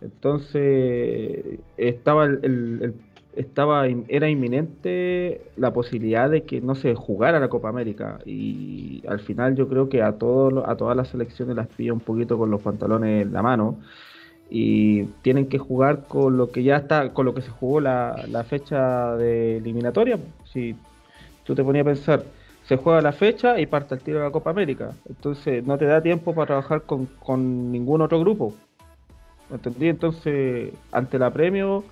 Entonces estaba el, el- el- estaba era inminente la posibilidad de que no se jugara la Copa América y al final yo creo que a todos a todas las selecciones las pilla un poquito con los pantalones en la mano y tienen que jugar con lo que ya está con lo que se jugó la, la fecha de eliminatoria. Si tú te ponías a pensar se juega la fecha y parte el tiro de la Copa América. Entonces no te da tiempo para trabajar con, con ningún otro grupo. ¿Me ¿Entendí? Entonces, ante la premio,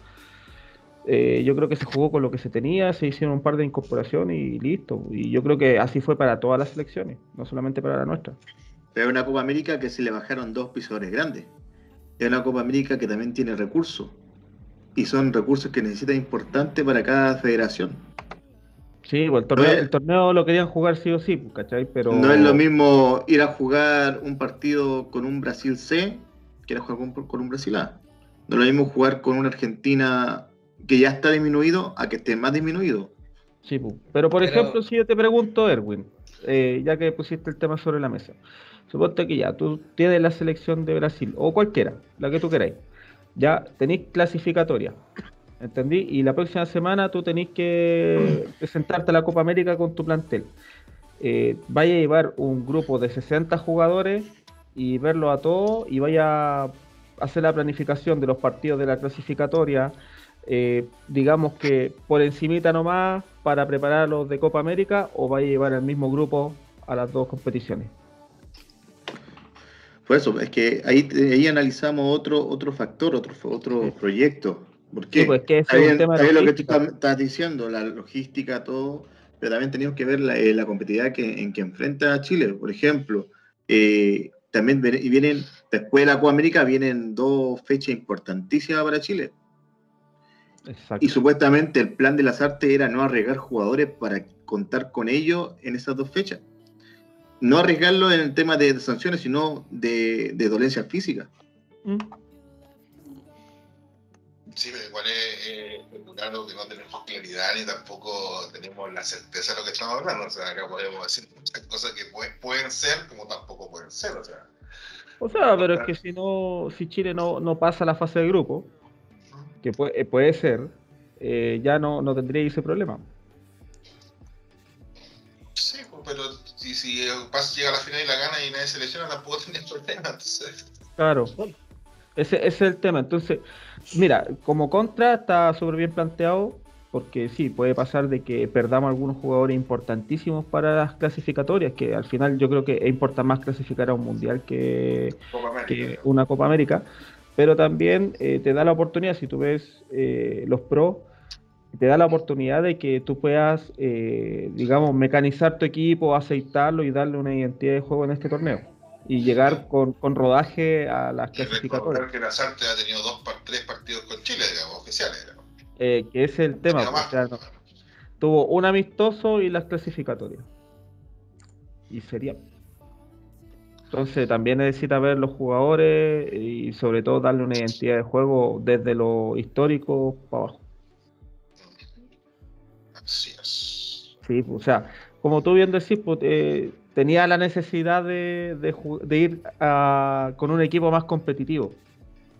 eh, yo creo que se jugó con lo que se tenía, se hicieron un par de incorporaciones y listo. Y yo creo que así fue para todas las selecciones, no solamente para la nuestra. Pero es una Copa América que se le bajaron dos pisadores grandes. Es una Copa América que también tiene recursos. Y son recursos que necesita importantes para cada federación. Sí, pues el torneo, No es- el torneo lo querían jugar sí o sí, pues, ¿cachai? Pero No es lo mismo ir a jugar un partido con un Brasil C que ir a jugar con, con un Brasil A. No es lo mismo jugar con una Argentina que ya está disminuido a que esté más disminuido. Sí, pu. pero por Pero- ejemplo, si yo te pregunto, Erwin, eh, ya que pusiste el tema sobre la mesa, suponte que ya tú tienes la selección de Brasil, o cualquiera, la que tú queráis, ya tenéis clasificatoria, ¿entendí? Y la próxima semana tú tenés que presentarte a la Copa América con tu plantel. Eh, vaya a llevar un grupo de 60 jugadores y verlo a todos y vaya a hacer la planificación de los partidos de la clasificatoria, eh, digamos que por encimita nomás para preparar a los de Copa América o vaya a llevar el mismo grupo a las dos competiciones. Por eso, es que ahí, ahí analizamos otro, otro factor, otro, otro Sí. proyecto. Porque Sí, pues que es un bien, tema de bien lo que tú estás- diciendo, la logística, todo, pero también tenemos que ver la, eh, la competitividad que, en que enfrenta Chile. Por ejemplo, eh, también ven- y vienen, después de la Copa América, vienen dos fechas importantísimas para Chile. Exacto. Y supuestamente el plan de las artes era no arriesgar jugadores para contar con ellos en esas dos fechas. No arriesgarlo en el tema de sanciones, sino de, de dolencia física. Mm. Sí, pero igual es, eh, algo que no tenemos claridad ni tampoco tenemos la certeza de lo que estamos hablando. O sea, acá podemos decir muchas cosas que pueden ser como tampoco pueden ser. O sea, o sea pero es que si no, si Chile no, no pasa la fase de grupo, que puede, puede ser, eh, ya no, no tendría ese problema. Sí, pues, pero si, si pasa, llega a la final y la gana y nadie se lesiona, tampoco tendría problema. Entonces... Claro. Ese, ese, es el tema. Entonces, mira, como contra está súper bien planteado, porque sí, puede pasar de que perdamos algunos jugadores importantísimos para las clasificatorias, que al final yo creo que importa más clasificar a un mundial que, que una Copa América. Pero también eh, te da la oportunidad, si tú ves eh, los pros, te da la oportunidad de que tú puedas, eh, digamos, mecanizar tu equipo, aceitarlo y darle una identidad de juego en este torneo y llegar con, con rodaje a las clasificatorias. que Lazarte ha tenido dos, tres partidos con Chile, digamos, oficiales. Digamos. Eh, que es el tema. Pues, tuvo un amistoso y las clasificatorias. Y sería. Entonces también necesita ver los jugadores y sobre todo darle una identidad de juego desde lo histórico para abajo. Así es. Sí, pues, o sea, como tú bien decís, pues, eh, tenía la necesidad de, de, ir con un equipo más competitivo.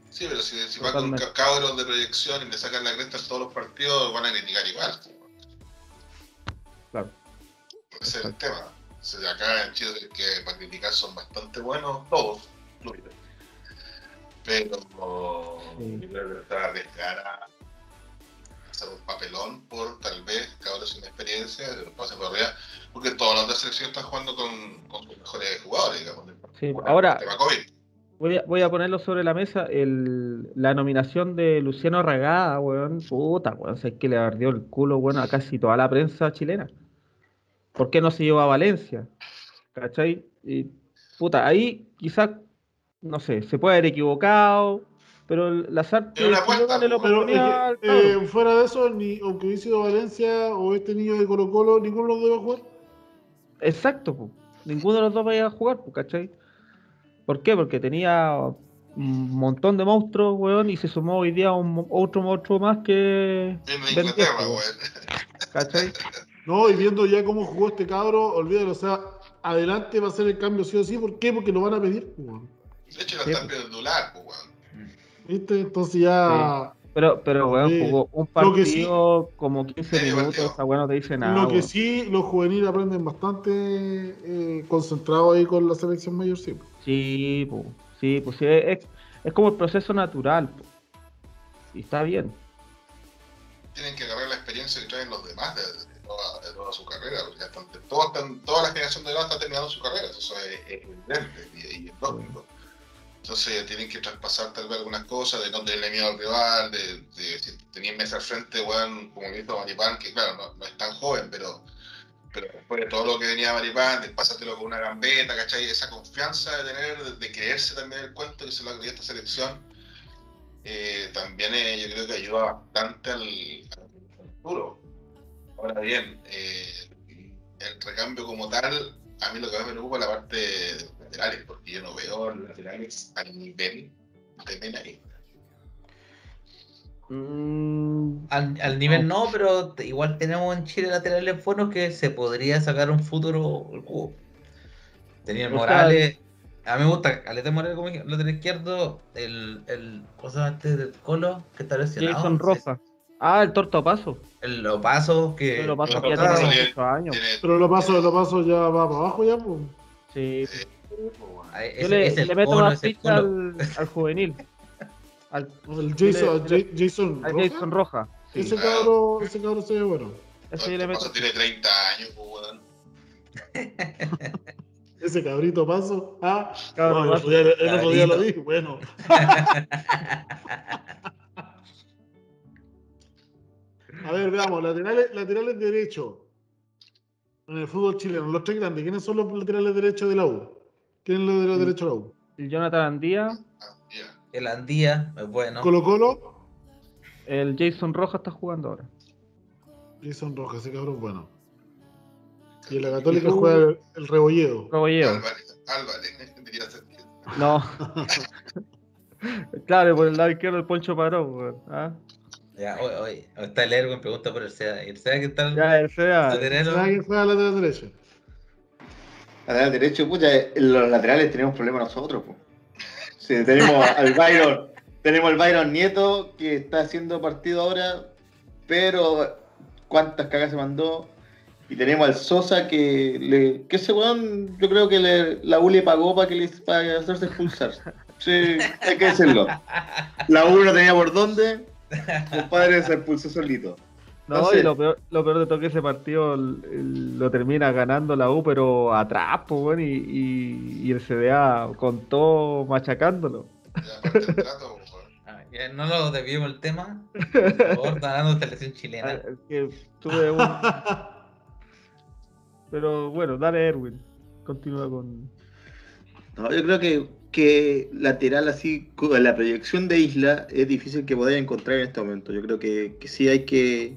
Sí, pero si, si va con cabros de proyección y le sacan la cresta en todos los partidos, van a criticar igual. Claro. Ese es el tema. acá en Chile que para criticar son bastante buenos todos, Pero sí. creo que está arriesgar hacer un papelón por tal vez cabros sin experiencia, de los pases por arriba, porque todos los de selección están jugando con, con sus mejores jugadores, digamos. Sí, ahora voy a, voy a, ponerlo sobre la mesa, el, la nominación de Luciano Regada, weón, puta, weón, sé que le ardió el culo, bueno, a casi toda la prensa chilena. ¿Por qué no se llevó a Valencia? ¿Cachai? Y, puta, ahí quizás, no sé, se puede haber equivocado, pero las artes eh, fuera de eso, ni, aunque hubiese sido Valencia o este niño de Colo Colo, ninguno de los dos iba a jugar. Exacto, ninguno de los dos vaya a jugar, ¿cachai? ¿Por qué? Porque tenía un montón de monstruos, weón, y se sumó hoy día un, otro monstruo más que... ¿Cachai? No, y viendo ya cómo jugó este cabro, olvídalo, o sea, adelante va a ser el cambio sí o sí, ¿por qué? Porque lo van a pedir, weón. De hecho, lo están pidiendo weón. ¿Viste? Entonces ya. Pero, pero weón, jugó un partido como 15 minutos, esa weón no te dice nada. Lo que sí, los juveniles aprenden bastante eh, concentrados ahí con la selección mayor, sí. Sí, pues, sí, pues sí, es, es, como el proceso natural. Y está bien. Tienen que agarrar la experiencia que traen los demás de, toda, su carrera. Porque ya están, toda la generación de edad está terminando su carrera. Eso es, evidente y, y es lógico. Entonces tienen que traspasar tal vez algunas cosas, de no tenerle miedo al rival, de, de si tenían mesa al frente, weón, como lo hizo Maripán, que claro, no, es tan joven, pero, pero después de todo lo que venía Maripán, de pasártelo con una gambeta, ¿cachai? Esa confianza de tener, de, creerse también el cuento que se lo ha esta selección, eh, también eh, yo creo que ayuda bastante al, futuro. Ahora bien, eh, el recambio como tal, a mí lo que más me preocupa es la parte laterales, porque yo no veo laterales al nivel de Menari. Mm, al, nivel no. pero igual tenemos en Chile laterales buenos que se podría sacar un futuro el cubo. Tenía Morales. A mí me gusta Alete Morales como lateral izquierdo. El, el cosa antes del Colo que está lesionado. Jason Rosa. Ah, el Torto Paso. El Lopaso que. El Lopaso que ya tiene 18 años. Pero lo paso, lo paso ya va para abajo ya, pues. Sí. Yo le, le meto más ficha al, al, juvenil. Al, Jason, le, Jason, al Jason Roja. Sí. Ese cabrón, ese se ve bueno. Ese yo le meto. tiene 30 años, weón. Ese cabrito paso. Ah, cabrón, no, el otro día lo dije, bueno. A ver, veamos, laterales, laterales derecho. En el fútbol chileno, los tres grandes, ¿quiénes son los laterales derechos de la U? ¿Quién es de los derechos de la U? El Jonathan Andía. El Andía, es bueno. Colo Colo. El Jason Rojas está jugando ahora. Jason Rojas, ese cabrón bueno. Y en la Católica juega el, el Rebolledo. Rebolledo. Álvarez, Álvarez, No. claro, por el lado izquierdo el Poncho Paró, ¿ah? Ya, hoy, hoy, está el Erwin, pregunta por el SEA. ¿El SEA qué tal? Ya, el SEA. ¿Sabe que juega lateral derecho? Lateral derecho, pucha, en los laterales tenemos problemas nosotros. Sí, tenemos al Byron, tenemos al Byron Nieto que está haciendo partido ahora, pero cuántas cagas se mandó. Y tenemos al Sosa que le. que ese weón, yo creo que le, la U le pagó para que le para hacerse expulsar. Sí, hay que decirlo. La U no tenía por dónde. Compadre se expulsó solito. No, sé. y lo peor, lo peor de todo que ese partido el- el- lo termina ganando la U, pero atrás, pues, bueno, y, y, y el CDA con todo machacándolo. Ya, trato. Ah, ya no lo desviemos el tema. Por favor, de selección Ah, chilena. es que tuve un... Pero bueno, dale Erwin, continúa con... No, yo creo que, que lateral así, con la proyección de Isla, es difícil que podáis encontrar en este momento. Yo creo que, que sí hay que,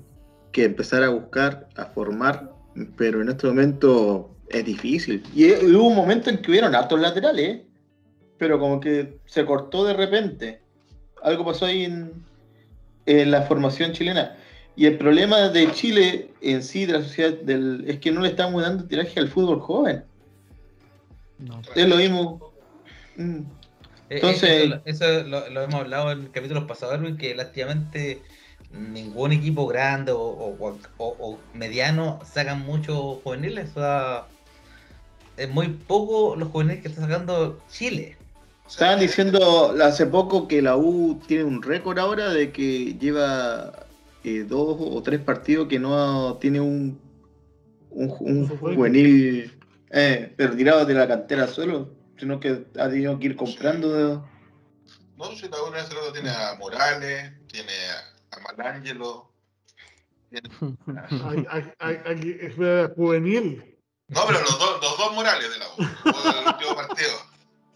que empezar a buscar, a formar, pero en este momento es difícil. Y eh, hubo un momento en que hubieron hartos laterales, ¿eh? pero como que se cortó de repente. Algo pasó ahí en, en la formación chilena. Y el problema de Chile en sí, de la sociedad, del, es que no le estamos dando tiraje al fútbol joven. No. Es lo mismo. Mm. Eh, Entonces- Eso, eso lo, lo hemos hablado en capítulos pasados, que lástimamente ningún equipo grande o, o- o- o mediano sacan muchos juveniles. O sea, es muy poco los juveniles que está sacando Chile. Estaban diciendo hace poco que la U tiene un récord ahora de que lleva eh, dos o tres partidos que no tiene un, un, un juvenil eh, retirado de la cantera solo, sino que ha tenido que ir comprando. No, si la una otro tiene a Morales, tiene a, a Malangelo. tiene- Hay- hay- hay- hay- es eh, juvenil. No, pero los dos, los dos Morales de la U. El último partido.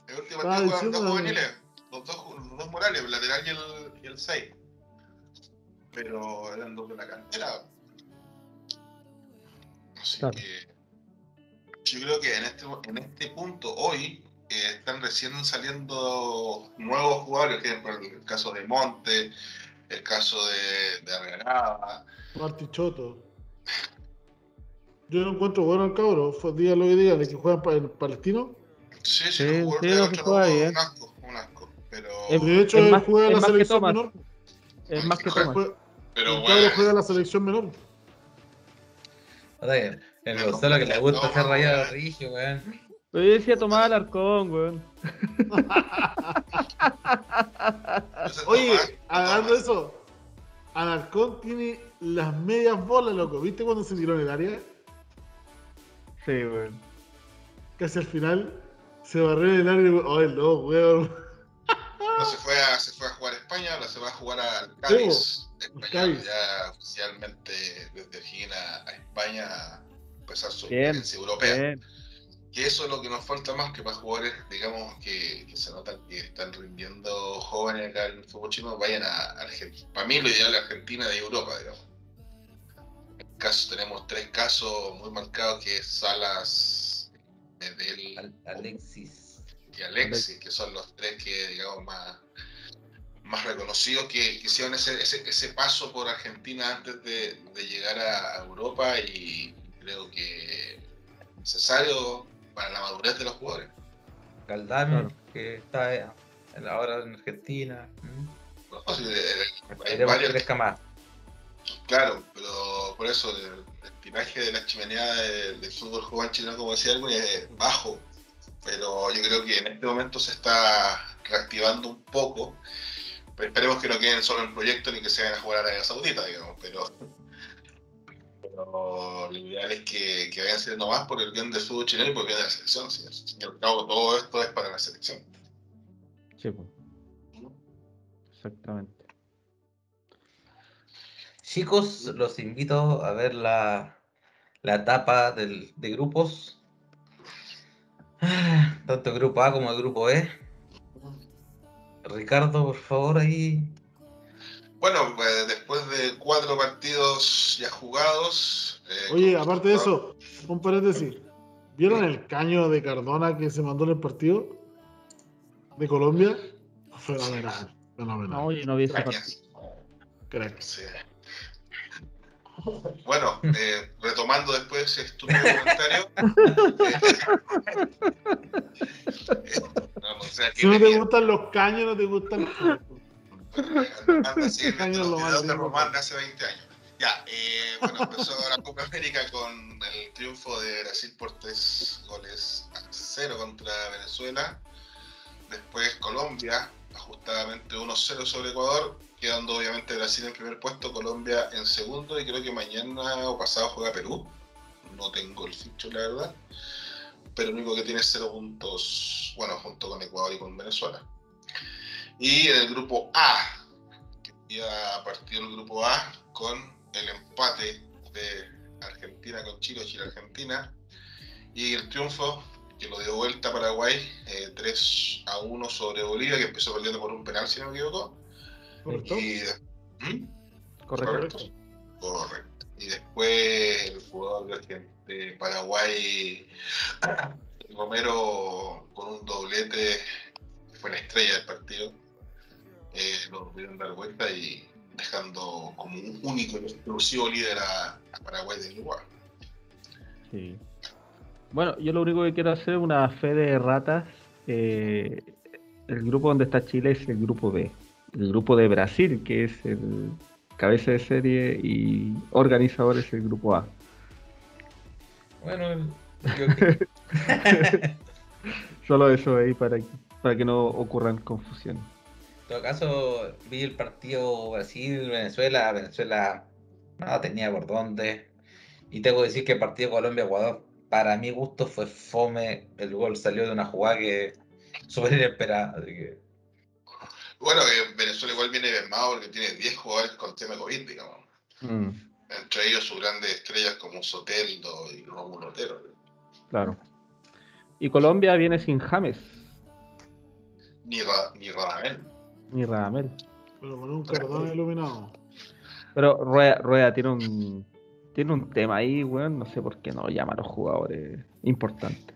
El último Ah, partido diciendo- dos juveniles. Los dos, los dos Morales, el lateral y el, y el 6. Pero eran dos de la cantera. Así Claro. que yo creo que en este, en este punto, hoy, eh, están recién saliendo nuevos jugadores, por ejemplo, el caso de Monte, el caso de, de Arreglada. Marti Choto. Yo no encuentro bueno al cabro. Fue día lo que digan, el que juega para el palestino. Sí, sí, Sí, de lo otro que juega lado, bien. un asco, un asco. Pero, Es- De hecho, es él juega la selección menor. Es más que Juega- Tomás. Juega- pero el bueno, cabro juega en la selección menor. O sea, que el Gonzalo que le gusta hacer rayado rigio, weón. Yo decía Tomás Alarcón, weón. Oye, hablando de eso, Alarcón tiene las medias bolas, loco. ¿Viste cuando se tiró en el área? Sí, weón. Casi al final se barrió en el área. y- Ay, no, weón. No se fue, a, se fue a jugar a España, ahora se va a jugar al Cádiz. español, Cádiz. ya oficialmente desde Argentina a España a empezar su Bien, experiencia europea. Bien. Que eso es lo que nos falta más que para jugadores, digamos, que, que se notan que están rindiendo jóvenes acá en el fútbol chino, vayan a Argentina. Para mí lo ideal es Argentina de Europa, digamos. En este caso tenemos tres casos muy marcados que es Salas, Al- Alexis. y Alexis, que son los tres que, digamos, más, más reconocidos que, que hicieron ese, ese, ese paso por Argentina antes de, de llegar a Europa y creo que es necesario para la madurez de los jugadores. Galdame, Claro. que está eh, en- ahora en Argentina. No, sí, hay que varios- crezca más. claro, pero por eso el, el tiraje de la chimenea de- del fútbol joven chileno, como decía algo, es bajo. Pero yo creo que en este momento se está reactivando un poco. Pero esperemos que no queden solo en proyecto ni que se vayan a jugar a Arabia Saudita, digamos. Pero, pero lo ideal es que, que vayan siendo más por el bien del fútbol chileno y por el bien de la selección. ¿sí? Al fin y al cabo, todo esto es para la selección. Sí, pues. Exactamente. Chicos, los invito a ver la, la etapa del, de grupos. Ah, Tanto el grupo A como el grupo E. Ricardo, por favor, ahí. Bueno, pues, después de cuatro partidos ya jugados. eh, Oye, aparte de eso, un paréntesis. ¿Vieron el caño de Cardona que se mandó en el partido de Colombia? Fenomenal, fenomenal. No, oye, no vi ese partido. Crack. Sí. Bueno, eh, retomando después ese estúpido comentario. eh, no, o sea, que Si no te gustan los caños, no te gustan los Años de. Román de hace 20 años. Ya, eh, bueno, empezó la Copa América con el triunfo de Brasil por 3 goles a 0 contra Venezuela. Después Colombia, ajustadamente 1-0 sobre Ecuador, quedando obviamente Brasil en primer puesto, Colombia en segundo y creo que mañana o pasado juega Perú. No tengo el ficho, la verdad. Pero el único que tiene 0 puntos, bueno, junto con Ecuador y con Venezuela. Y en el grupo A, que ya partió el grupo A con el empate de Argentina con Chile, Chile-Argentina, y el triunfo que lo dio vuelta a Paraguay eh, 3 a 1 sobre Bolivia, que empezó perdiendo por un penal, si no me equivoco. ¿Correcto? Y, ¿Mm? Correcto. Correcto. Y después el jugador de, de Paraguay, Romero, con un doblete, fue la estrella del partido. Eh, lo pudieron dar vuelta y dejando como un único y exclusivo líder a, a Paraguay de Uruguay. Sí. Bueno, yo lo único que quiero hacer es una fe de ratas. eh, el grupo donde está Chile es el grupo B. El grupo de Brasil, que es el cabeza de serie y organizador, es el grupo A. Bueno, que- Solo eso ahí para, que- para que no ocurran confusiones. Todo caso, vi el partido Brasil-Venezuela. Venezuela no tenía por dónde. Y tengo que decir que el partido Colombia-Ecuador, para mi gusto, fue fome. El gol salió de una jugada que súper inesperada. Así que, Bueno, eh, Venezuela igual viene mermado porque tiene 10 jugadores con tema COVID, digamos. Mm, Entre ellos sus grandes estrellas como Soteldo y Rómulo Otero. claro. Y Colombia viene sin James Ni, Ra- ni Radamel. Ni Radamel. Pero con un cordón iluminado. Pero Rueda, Rueda tiene un tiene un tema ahí, weón. No sé por qué no llama a los jugadores importantes.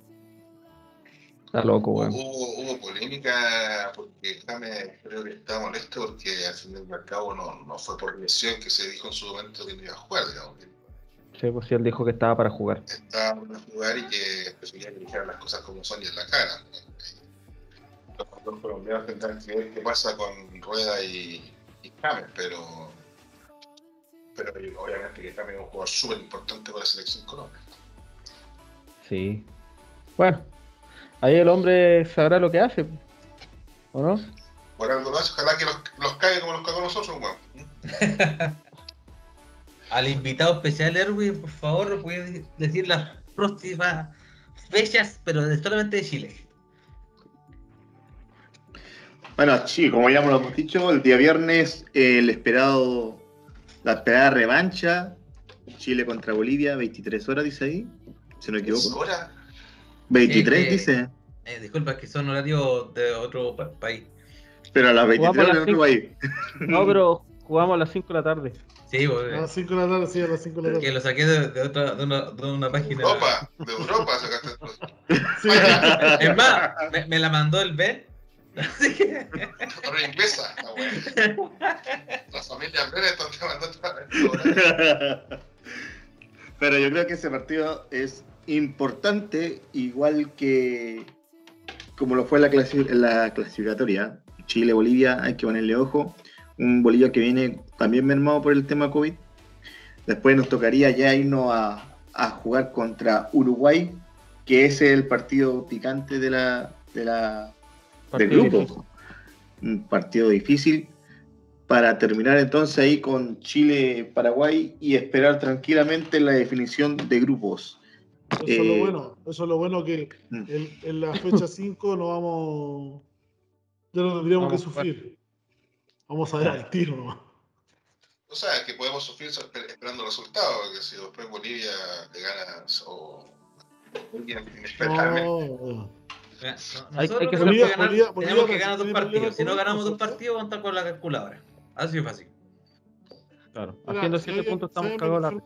Está loco, weón. Hubo, hubo polémica porque James creo que estaba molesto porque al fin y al cabo no, no fue por lesión que se dijo en su momento que no iba a jugar, digamos. que Sí, pues sí, él dijo que estaba para jugar. Estaba para jugar y que prefería que dijeran las cosas como son y en la cara. Los colombianos tendrán que ver qué pasa con Rueda y, y James, pero, pero obviamente que James es un jugador súper importante para la selección Colombia. Sí. Bueno, ahí el hombre sabrá lo que hace. ¿O no? Por algo lo hace, ojalá que los, los cague como los cagó nosotros, weón. al invitado especial, Erwin, por favor, puedes decir las próximas fechas, pero solamente de Chile. Bueno, sí, como ya lo hemos dicho, el día viernes eh, el esperado, la esperada revancha, Chile contra Bolivia, 23 horas dice ahí, si no me equivoco. Ahora, 23 Es que- dice, Eh, disculpa, es que son horarios de otro pa- país. pero a las 23 Jugamos a horas en otro país. No, pero jugamos a las 5 de la tarde. Sí, A porque, las 5 de la tarde, sí, a las 5 de la que tarde. lo saqué de, de otra, de, una, de una página. Europa, de Europa sacaste esto. Sí. Es más, me, me la mandó el Ben. Así inglesa, la weón. Las. Pero yo creo que ese partido es importante, igual que como lo fue la, clasi- la clasificatoria. Chile-Bolivia, hay que ponerle ojo. Un Bolivia que viene también mermado por el tema COVID. Después nos tocaría ya irnos a, a jugar contra Uruguay, que es el partido picante de la, de la, del grupo. difícil. Un partido difícil para terminar entonces ahí con Chile-Paraguay y esperar tranquilamente la definición de grupos. Eso es lo Eh, bueno. Eso es lo bueno que Mm. en, en la fecha 5 no vamos. Ya no tendríamos Vamos que sufrir. Vamos a ver al tiro nomás. O sea, que podemos sufrir esper- esperando resultados, porque si después Bolivia le gana o. No, Hay- hay que tenemos que ganar, Bolivia- tenemos Bolivia que ganar dos partidos. Si no ganamos dos partidos, vamos a estar con la calculadora. Así de fácil. Claro. Haciendo si 7 hay- puntos estamos cagados la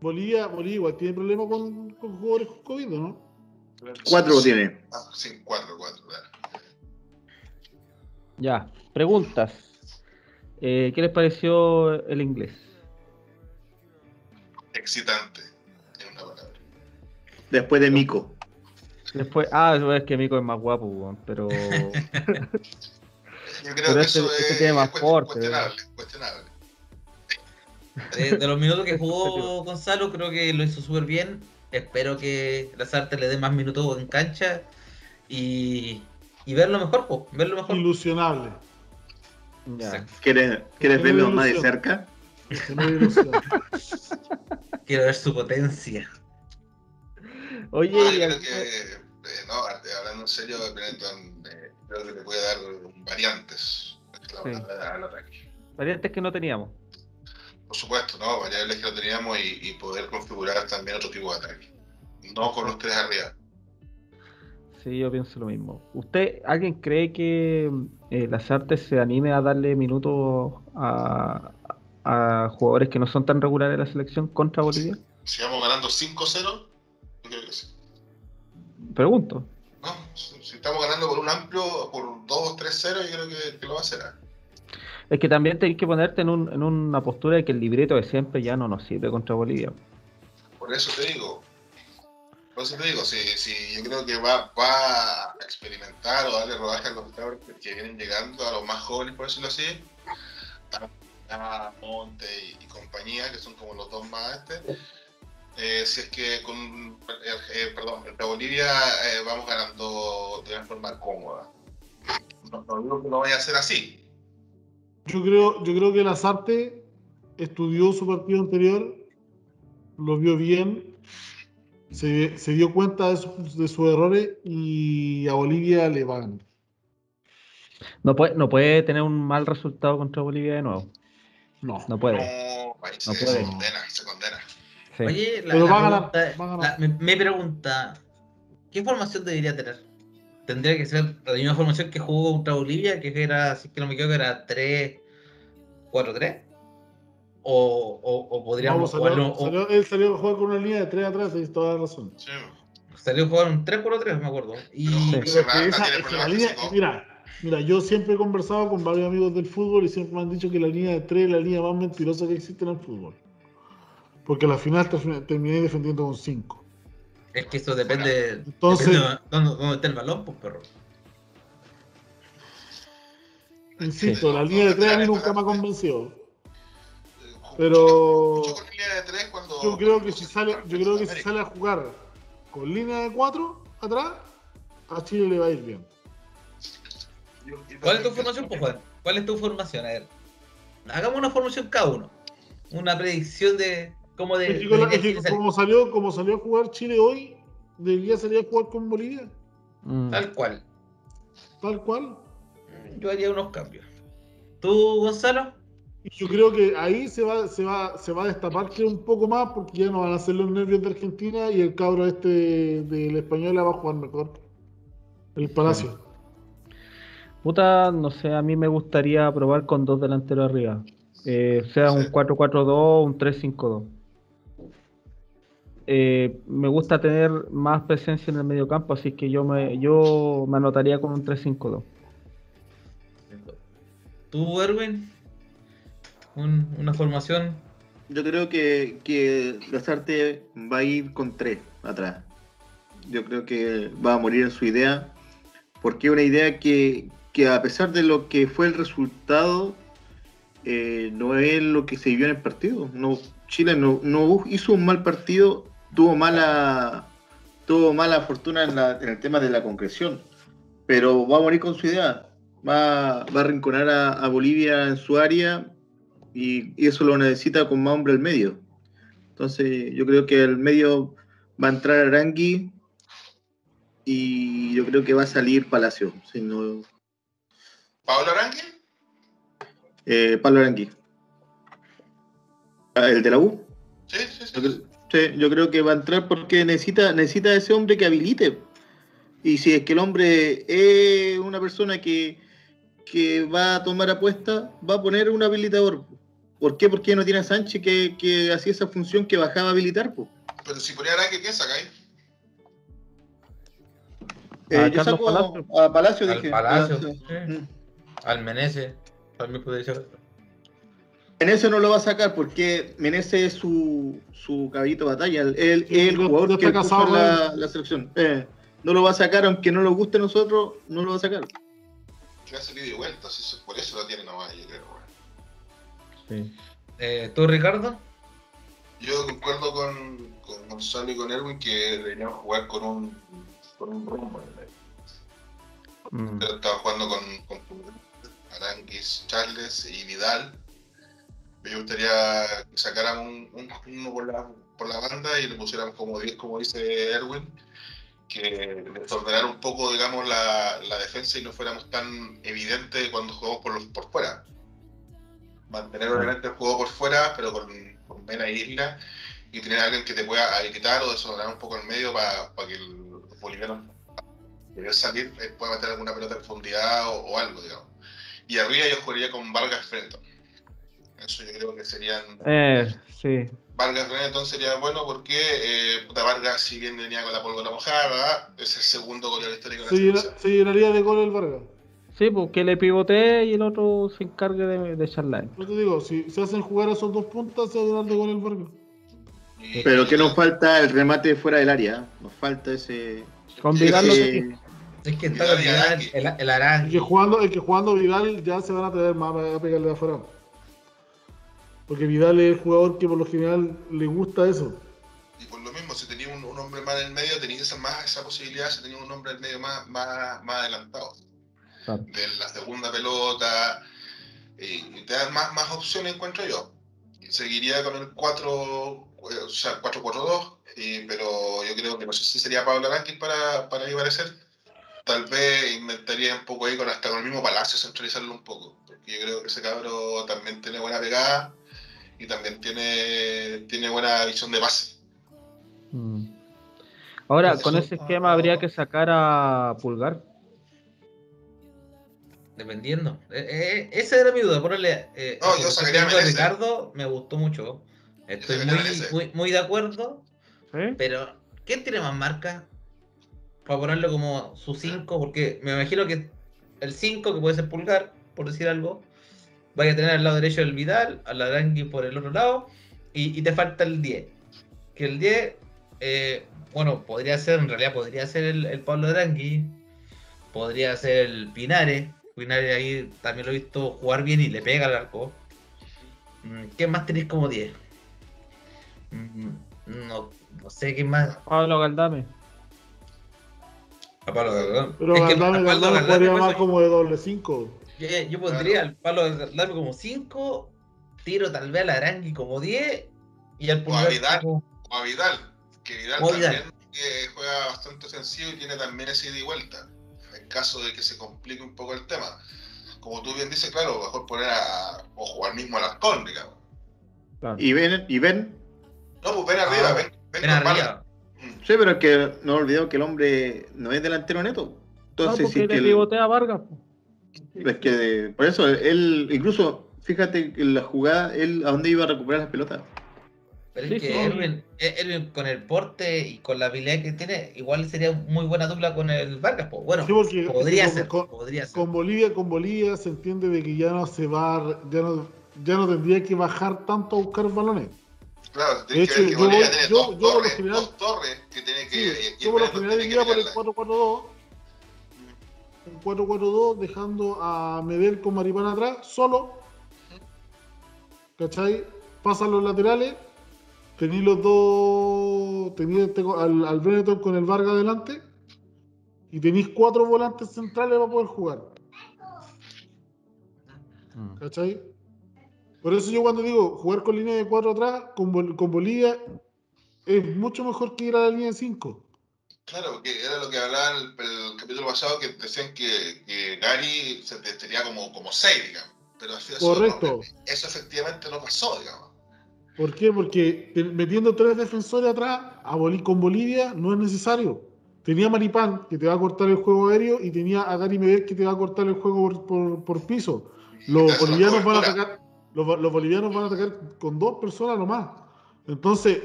Bolivia, Bolivia igual tiene problemas con, con jugadores con COVID, ¿o ¿no? Cuatro tiene. Ah, sí, cuatro, cuatro, claro. Ya, preguntas. Eh, ¿Qué les pareció el inglés? Excitante, en una palabra. Después de Mico. Después, ah, es que Mico es más guapo, weón, pero. Yo creo Pero que este- eso este es, tiene más cuest- porte, cuestionable, cuestionable. Eh, de los minutos que jugó Gonzalo, creo que lo hizo súper bien. Espero que Lazarte le dé más minutos en cancha y, y verlo mejor, pues, verlo mejor. Ilusionable. Ya. ¿Quieres, ¿quieres verlo más de cerca? Quiero ver su potencia. Oye, No, yo creo que, eh, no, hablando en serio, Benetton eh, creo que le puede dar variantes Sí. al ataque. variantes que no teníamos. Por supuesto, ¿no? Variables que no teníamos y, y poder configurar también otro tipo de ataque. No con los tres arriba. Sí, yo pienso lo mismo. ¿Usted, alguien cree que eh, las artes se anime a darle minutos a, a jugadores que no son tan regulares en la selección contra Bolivia? Si vamos ganando 5-0, yo creo que sí. Pregunto. No, si estamos ganando por un amplio, por 2-3-0, yo creo que, que lo va a hacer. ¿ah? Es que también tenéis que ponerte en, un- en una postura de que el libreto de siempre ya no nos sirve contra Bolivia. Por eso te digo. Por eso te digo, si, si yo creo que va, va a experimentar o darle rodaje a los que vienen llegando, a los más jóvenes, por decirlo así, a Monte y, y compañía, que son como los dos más este. Eh, si es que con, eh, perdón, contra Bolivia eh, vamos ganando de una forma cómoda. No, no digo que no vaya a ser así. Yo creo, yo creo que Lazarte estudió su partido anterior, lo vio bien, se, se dio cuenta de, sus- de sus errores y a Bolivia le van. No puede, no puede tener un mal resultado contra Bolivia de nuevo. No. No puede. No, ahí se, puede. condena, se condena. Sí. Oye, la, Pero la va pregunta- la- me, me pregunta, ¿qué formación debería tener? ¿Tendría que ser la misma formación que jugó contra Bolivia, que era, si es que no me equivoco, era 3-4-3? ¿O, o, o No, podríamos pues salió- jugarlo? o- salió- él salió a jugar con una línea de 3 atrás, tienes toda la razón. Sí. salió a jugar un 3-4-3, me acuerdo. Y Sí. Esa- línea- mira, mira, yo siempre he conversado con varios amigos del fútbol y siempre me han dicho que la línea de 3 es la línea más mentirosa que existe en el fútbol. Porque la final te- terminé defendiendo con 5. es que eso depende, Entonces- depende de dónde, dónde está el balón, pues, perro. Insisto, Sí. la línea de 3 a mí nunca me ha convencido. Pero- Yo creo que si sale, yo creo que si sale a jugar con línea de 4 atrás, a Chile le va a ir bien. ¿Cuál es tu formación, pues, Juan? ¿Cuál es tu formación? A ver, hagamos una formación cada uno. Una predicción de cómo de, Es que con la- debería es que Chile salir. como salió, como salió a jugar Chile hoy, debería salir a jugar con Bolivia, Mm. Tal cual. tal cual. Yo haría unos cambios. ¿Tú, Gonzalo? Yo creo que ahí se va, se va, se va a destapar creo, un poco más porque ya no van a ser los nervios de Argentina y el cabro este del español va a jugar mejor. El Palacio. Puta, no sé, a mí me gustaría probar con dos delanteros arriba. Eh, sea un Sí. 4-4-2 un 3-5-2. Eh, me gusta tener más presencia en el medio campo, así que yo me, yo me anotaría con un 3-5-2. ¿Tú, Erwin? Un- una formación. Yo creo que, que Lazarte va a ir con tres atrás. Yo creo que va a morir en su idea, porque es una idea que, que a pesar de lo que fue el resultado, eh, no es lo que se vivió en el partido. No, Chile no, no hizo un mal partido, tuvo mala, tuvo mala fortuna en, la- en el tema de la concreción, pero va a morir con su idea. Va, va a arrinconar a, a Bolivia en su área y, y eso lo necesita con más hombre al medio. Entonces, yo creo que el medio va a entrar Arangui y yo creo que va a salir Palacio. Si no, ¿Pablo Arangui? eh, Pablo Arangui. Ah, ¿El de la U? Sí, sí, sí. Yo creo, sí, yo creo que va a entrar porque necesita, necesita ese hombre que habilite. Y si es que el hombre es una persona que, que va a tomar apuesta, va a poner un habilitador. ¿Por qué? Porque no tiene a Sánchez que, que hacía esa función que bajaba a habilitar. po. Pero si ponía Arangui, ¿qué sacáis? Eh, A yo saco Palacio. a Palacio, Al dije. Palacio. Palacio. Sí. Al Menezes. También podría ser. Menezes no lo va a sacar porque Menezes es su, su caballito de batalla. Él él es el jugador que puso casado en la, la selección. Eh, no lo va a sacar, aunque no nos guste a nosotros, no lo va a sacar. Que ha salido de vuelta, por eso lo tiene nomás, yo creo. Sí. Eh, ¿Tú, Ricardo? Yo concuerdo con, con Gonzalo y con Erwin que deberíamos jugar con un, con un rumbo. Mm. Pero estaba jugando con, con Aranguis, Charles y Vidal. Me gustaría que sacaran un, un- uno por la, por la banda y le pusieran como 10, como dice Erwin, que les ordenara un poco, digamos, la, la defensa y no fuéramos tan evidentes cuando jugamos por, los, por fuera. Mantener obviamente el juego por fuera, pero con, con Mena y Isla, y tener a alguien que te pueda habilitar o desordenar un poco el medio para que el- bolivianos querer salir, eh, pueda meter alguna pelota en profundidad o, o algo, digamos. Y arriba yo jugaría con Vargas Frenton. Eso yo creo que serían. Eh, sí. Vargas Frenton sería bueno porque eh, puta Vargas, si bien venía con la pólvora mojada, es el segundo goleador histórico de la Se, llena- selección. se llenaría de gol el Vargas. Sí, pues que le pivotee y el otro se encargue de, de charlar. Yo te digo, si se hacen jugar a esos dos puntas, se va a de gol el Vargas. Y- Pero que nos falta el remate fuera del área. ¿eh? Nos falta ese. Con Vidal lo ese- que Es que está y Vidal, el, el El que jugando, el que jugando Vidal ya se van a atrever más a pegarle de afuera. Porque Vidal es el jugador que por lo general le gusta eso. Y por lo mismo, si tenía un, un hombre más en el medio, tenía esa, más esa posibilidad, si tenía un hombre en el medio más, más, más adelantado. Claro. De la segunda pelota, y, y te dan más, más opciones, encuentro yo. Seguiría con el 4, eh, o sea, 4-4-2, y- pero yo creo que no sé si sería Pablo Aranquis para, para ahí parecer. Tal vez inventaría un poco ahí con hasta con el mismo Palacio, centralizarlo un poco. Porque yo creo que ese cabro también tiene buena pegada y también tiene, tiene buena visión de pase. Mm. Ahora, con ese esquema habría que sacar a Pulgar. Dependiendo. Eh, eh, esa era mi duda. Ponerle. Eh, No, yo sacaría a. Ricardo me gustó mucho. Estoy muy, muy, muy de acuerdo. ¿sí? Pero, ¿quién tiene más marca? Para ponerlo como su 5, porque me imagino que el 5, que puede ser pulgar, por decir algo, vaya a tener al lado derecho el Vidal, al Arangui por el otro lado, y, y te falta el 10. Que el 10, eh, bueno, podría ser, en realidad podría ser el, el Pablo Arangui, podría ser el Pinares. Pinares ahí también lo he visto jugar bien y le pega al arco. Mm, ¿Qué más tenéis como 10? Mm, No, no sé qué más. Pablo Galdame. A Pablo Galdame. Pero Es que Galdame, a Pablo Galdame Galdame, jugaría por más como de doble 5. Yo, yo pondría al Pablo Galdame como 5, tiro tal vez al Arangui como 10 y al O a Pulgar Vidal. como- O a Vidal, que Vidal O Vidal. también eh, juega bastante ofensivo y tiene también ese ida y vuelta. En caso de que se complique un poco el tema. Como tú bien dices, claro, mejor poner a. o jugar mismo al Arcón, digamos. Claro. Y ven, y ven. No, pues ven arriba, Ah, ven, ven, Ven arriba. Mm. Sí, pero es que no olvidemos que el hombre no es delantero neto. No, Entonces, porque sí que le el- pivotea a Vargas. Es que por eso él, incluso, fíjate que en la jugada, él a dónde iba a recuperar las pelotas. Pero Sí, es que. Erwin, eh, Erwin con el porte y con la habilidad que tiene, igual sería muy buena dupla con el Vargas. pues. Bueno, Sí, porque podría ser, con- podría ser. Con Bolivia, con Bolivia se entiende de que ya no se va, a- ya no, ya no tendría que bajar tanto a buscar balones. Claro, De hecho, que ver que yo yo- dos, yo por lo torres, general- dos torres que tiene que. Sí, yo por lo el general iría por el pelearla. 4-4-2, un 4-4-2 dejando a Medel con Maripán atrás, solo. ¿Cachai? Pasan los laterales, tenéis los dos, tenéis este al, al Benetton con el Vargas adelante, y tenéis cuatro volantes centrales para poder jugar. Mm. ¿Cachai? Por eso yo cuando digo jugar con línea de 4 atrás, con, Bol- con Bolivia, es mucho mejor que ir a la línea de 5. Claro, porque era lo que hablaba el, el capítulo pasado, que decían que, que Gary se te- tenía como, como seis, digamos. Pero así eso, Correcto. no- eso efectivamente no pasó, digamos. ¿Por qué? Porque metiendo tres defensores atrás a con Bolivia no es necesario. Tenía a Maripán, que te va a cortar el juego aéreo, y tenía a Gary Medel, que te va a cortar el juego por, por- por piso. Los bolivianos, van a atacar, los, los bolivianos van a atacar con dos personas nomás. Entonces,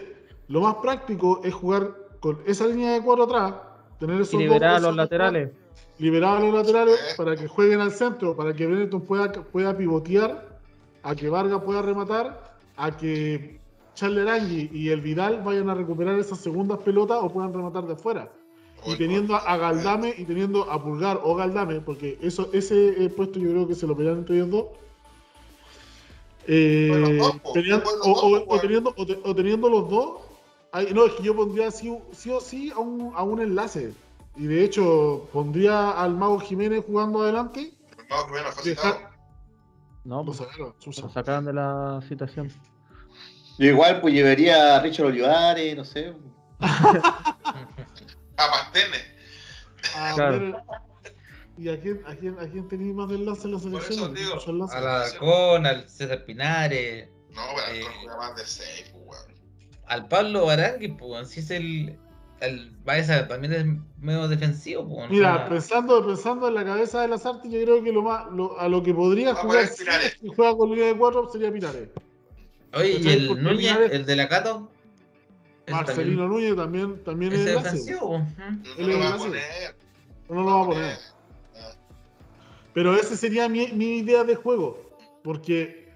lo más práctico es jugar con esa línea de cuatro atrás, tener esos Y dos liberar a los atrás, laterales. liberar a los laterales para que jueguen al centro, para que Benetton pueda, pueda pivotear a que Vargas pueda rematar, a que Charles Arangui y el Vidal vayan a recuperar esas segundas pelotas o puedan rematar de afuera. Y teniendo a Galdame y teniendo a Pulgar o Galdame, porque eso, ese eh, puesto yo creo que se lo pelean entre ellos dos. Eh, Bueno, po. pelean- Bueno, o, teniendo, o, te- o teniendo los dos, ay, no, es que yo pondría sí, sí o sí a un, a un enlace. Y de hecho, pondría al Mago Jiménez jugando adelante. Más o menos fue Dejar, citado. No, lo pues, sacaron, lo sacaron de la citación. Yo igual pues llevaría a Richard Olivares, no sé. A Pastene. A Claro. ver, ¿Y a quién, a quién, a quién tenéis más de enlace en la eso selección? digo, Muchos enlaces. Al Alcón, al César Pinares, No, pero Eh. Alcón juega más de 6, pues, weón. Al Pablo Barangui, pues, si es el. el Baeza también es medio defensivo, pues. Mira, o sea, pensando, pensando en la cabeza de las artes, yo creo que lo más, lo- a lo que podría jugar si juega con línea de cuatro sería Pinares. Oye, y el Núñez, Pinares- el de la Cato. Marcelino Núñez también, también es defensivo. No Él lo va a poner. No lo va a poner. Pero esa sería mi, mi idea de juego. Porque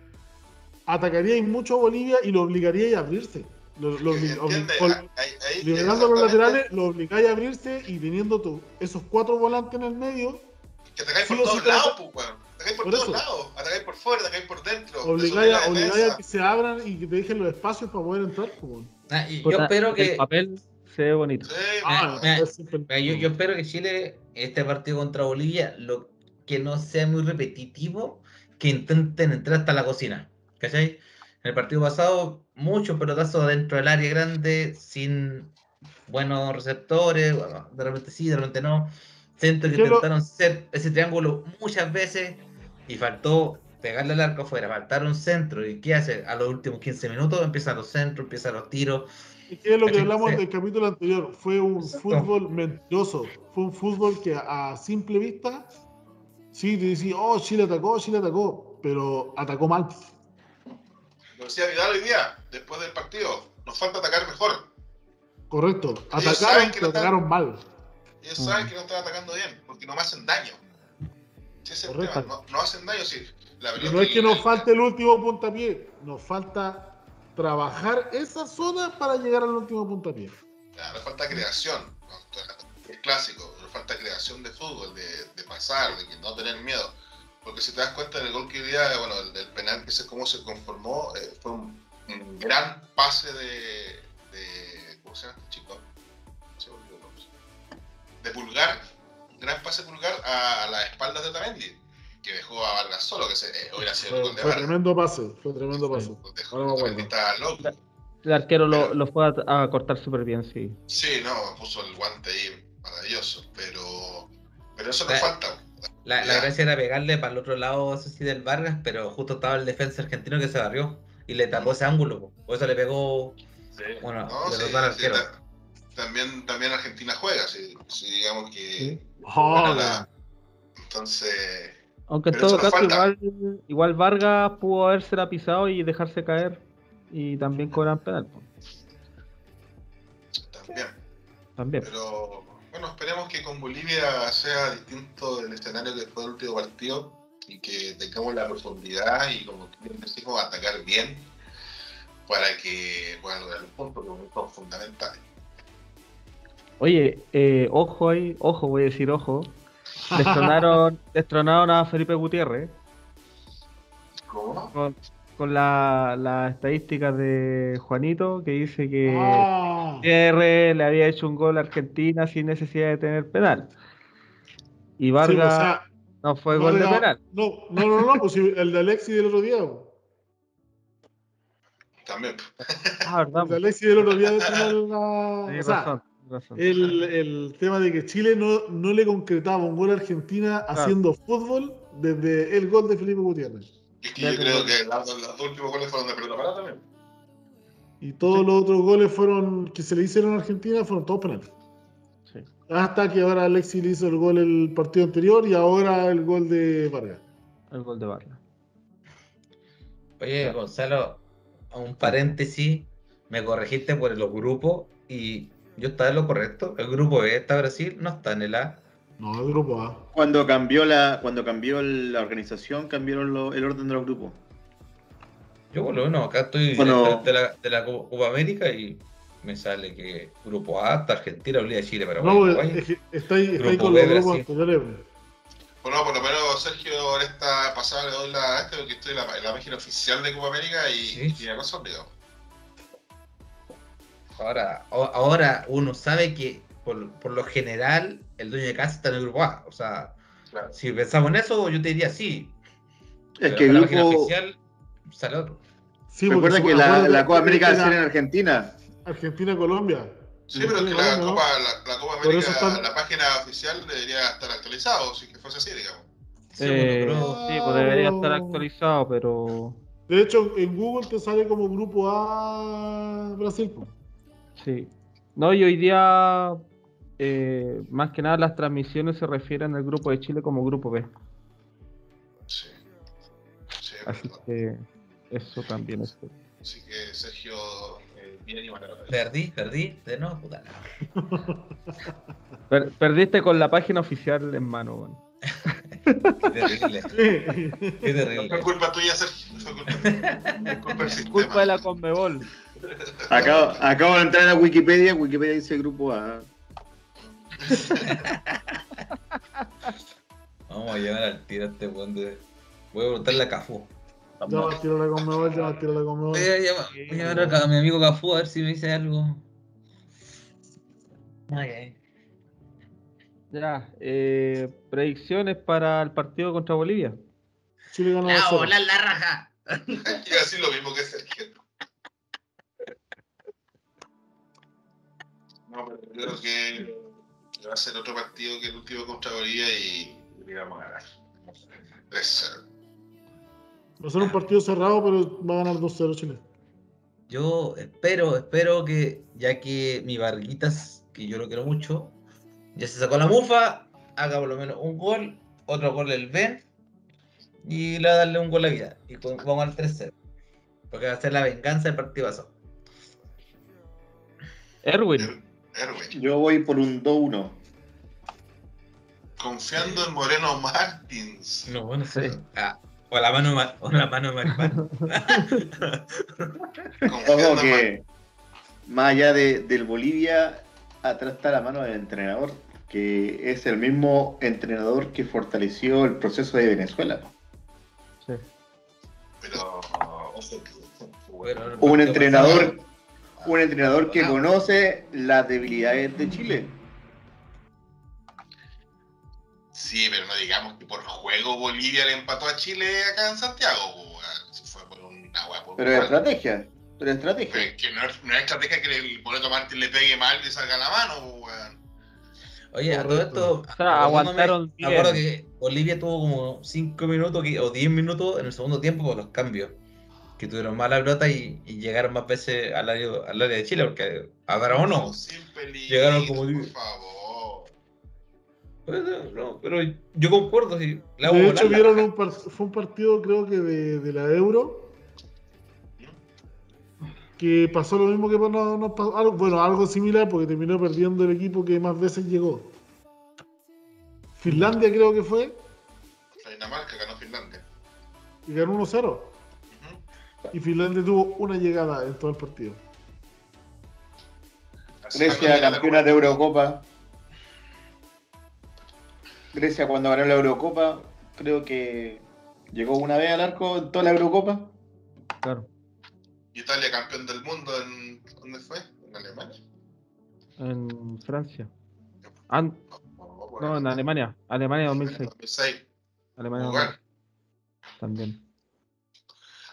atacaría mucho a Bolivia y lo obligaría a abrirse. Lo, lo obli- ¿Entiendes? obli- Ahí- ahí- liberando los laterales, lo obligáis a abrirse y teniendo tu- esos cuatro volantes en el medio, Que atacáis Sí por todos lados, pues, weón. Atacáis por, Por todos eso. lados. Atacáis por fuera, atacáis por dentro. obligáis a, que se abran y que te dejen los espacios para poder entrar. pues. Ah, y yo espero El que. papel se ve bonito. Sí, Ah, Mira, yo espero que Chile, este partido contra Bolivia, lo que no sea muy repetitivo, que intenten entrar hasta la cocina. ¿Cachai? En el partido pasado, muchos pelotazos dentro del área grande, sin buenos receptores, bueno, de repente sí, de repente no. Siento que ¿Qué lo- intentaron hacer ese triángulo muchas veces y faltó pegarle al arco afuera, faltaron centro. ¿Y qué hace? A los últimos 15 minutos empiezan los centros, empiezan los tiros. Que es lo que hablamos del capítulo anterior. Fue un Exacto. fútbol mentiroso. Fue un fútbol que a, a simple vista, sí, te decía, oh, Chile atacó, Chile atacó, pero atacó mal. Lo decía Vidal hoy día, después del partido. Nos falta atacar mejor. Correcto. Ellos Atacaron, saben que no están- atacaron mal. Ellos Mm. saben que no están atacando bien, porque no me hacen daño. Sí, ese es el Correcto. tema. No, no hacen daño, sí. La Y no es que nos falte el último puntapié, nos falta trabajar esa zona para llegar al último puntapié. Ya, nos falta creación. Es clásico, nos falta creación de fútbol, de, de pasar, de no tener miedo. Porque si te das cuenta en el gol que hoy día, bueno, el, el penal que sé cómo se conformó, eh, fue un, un gran pase de, de. ¿Cómo se llama este chico? Se el. De pulgar, un gran pase de pulgar a, a las espaldas de Tamendi, que dejó a Vargas solo, que se, eh, hubiera sido el Fue, gol de fue Vargas. tremendo pase, fue tremendo pase. Dejó, Ahora me loco. El arquero lo, lo fue a, a cortar súper bien, sí. Sí, no, puso el guante ahí maravilloso, pero, pero eso nos La- falta. La, la gracia era pegarle para el otro lado, eso sí, del Vargas, pero justo estaba el defensa argentino que se barrió y le tapó ese ángulo. po. Por eso le pegó, bueno, No, le sí, al sí, ta- también, también Argentina juega, si, digamos que. Sí. bueno, Oh, la- entonces, Aunque en todo caso, igual, igual Vargas pudo habérsela pisado y dejarse caer y también cobran penal. po. también. También. Pero bueno, esperemos que con Bolivia sea distinto el escenario que fue el último partido y que tengamos la profundidad y, como bien decimos, atacar bien para que puedan lograr los puntos, que son fundamentales. Oye, eh, ojo ahí, ojo, voy a decir ojo. Destronaron, destronaron a Felipe Gutiérrez ¿Cómo? con, con la- las estadísticas de Juanito que dice que. Gutiérrez le había hecho un gol a Argentina sin necesidad de tener penal. Y Sí, Vargas o sea, no fue gol de penal. No, no, no, no, pues el de Alexis del otro día. También. Ah, verdad. El de Alexis del otro día de tener la. Tienes o sea, razón, tienes razón. el, el tema de que Chile no, no le concretaba un gol a Argentina haciendo fútbol desde el gol de Felipe Gutiérrez. Es que yo creo que los dos últimos goles fueron de pelota parada también. Y todos los otros goles fueron que se le hicieron a Argentina fueron todos penales. Sí. Hasta que ahora Alexis le hizo el gol el partido anterior y ahora el gol de Vargas. El gol de Vargas. Oye, Gonzalo, a un paréntesis, me corregiste por los grupos y yo estaba en lo correcto. El grupo B está Brasil, no está en el A. No, el grupo A. Cuando cambió la, cuando cambió la organización, cambiaron lo- el orden de los grupos. Yo por lo menos acá estoy Bueno. de, la, de la Copa América y me sale que Grupo A está Argentina, Bolivia, Chile, Paraguay, No, Uruguay. es Grupo con B, los grupos anteriores. Bueno, por lo menos Sergio, en esta pasada le doy la este porque estoy en la, en la página oficial de Copa América y Sí. tiene razón, digamos. Ahora, ahora uno sabe que por, por lo general el dueño de casa está en el grupo A. O sea, Claro. si pensamos en eso, yo te diría sí. Es pero que el en la página grupo. oficial sale otro. Sí, porque Recuerda que la, Copa América va a ser en Argentina. Argentina-Colombia. Sí, pero es que la ¿no? Copa, la, la Copa Por eso América, están- la página oficial debería estar actualizado, si que fuese así, digamos. Sí, Eh, bueno, sí, pues debería estar actualizado, pero De hecho, en Google te sale como grupo A Brasil. sí. No, y hoy día, eh, más que nada, las transmisiones se refieren al grupo de Chile como grupo B. Sí. Sí, es Así verdad. que eso también es. Así que Sergio, eh, bien y. Perdí, perdí, de no, puta. Per- perdiste con la página oficial en mano, weón. Qué terrible, qué No fue terrible. culpa tuya, Sergio. no Fue culpa tuya. Es culpa del sistema. Culpa de la Conmebol. Acabo, acabo de entrar a Wikipedia. Wikipedia dice grupo A. Vamos a llevar al tiro a este weón de. Voy a preguntarle a Cafú. Ya va a tirar la Conmebol, ya va a tirar la Conmebol. Voy a llamar, voy a llamar a mi amigo Cafú a ver si me dice algo. Ok. Ya, eh, predicciones para el partido contra Bolivia. Chile ganó ¡A 2-0. volar la raja! Y así lo mismo que Sergio. No, pero yo creo que va a ser otro partido que el último contra Bolivia y y vamos a ganar. 3-0. Va a ser un partido cerrado, pero va a ganar 2-0 Chile. Yo espero, espero que, ya que mi Varguitas, que yo lo quiero mucho, ya se sacó la mufa, haga por lo menos un gol, otro gol el Ben, y le va a darle un gol a vida. Y vamos al 3-0. Porque va a ser la venganza del partido pasado. Erwin, Er- Erwin. Yo voy por un 2-1. Confiando en Moreno Martins. No, bueno, Sí. Ah, o la mano, o la mano de Maripán. Ojo que, más allá de, del Bolivia, atrás está la mano del entrenador, que es el mismo entrenador que fortaleció el proceso de Venezuela. sí. Pero. ojo que- Bueno, el Un entrenador, un entrenador que Ah. conoce las debilidades de Chile. Sí, pero no digamos que por juego Bolivia le empató a Chile acá en Santiago. fue por una por Pero es estrategia, pero es Pero estrategia. es que no es, no es estrategia que el Boleto Martín le pegue mal y salga la mano, weón. Oye, a todo Correcto. esto. O sea, aguantaron Me acuerdo que Bolivia tuvo como 5 minutos o 10 minutos en el segundo tiempo por los cambios. Que tuvieron mala pelota y, y llegaron más veces al área, al área de Chile, porque ahora o no. Sin peligro, Llegaron como por favor. Pues, no, pero yo concuerdo, si la De hecho, volar, la- vieron un par- fue un partido, creo que de, de la Euro. Que pasó lo mismo que no, no pasó- algo, bueno, algo similar porque terminó perdiendo el equipo que más veces llegó. Finlandia creo que fue La Dinamarca ganó Finlandia. y ganó 1-0. Ujú. Y Finlandia tuvo una llegada en todo el partido. Grecia, campeona de Eurocopa. Grecia cuando ganó la Eurocopa, creo que llegó una vez al arco en toda la Eurocopa. Claro. Italia campeón del mundo en. ¿Dónde fue? ¿En Alemania? En Francia. An- No, por no, en. Alemania. Alemania 2006. 2006. Alemania Jugar. 2006 también.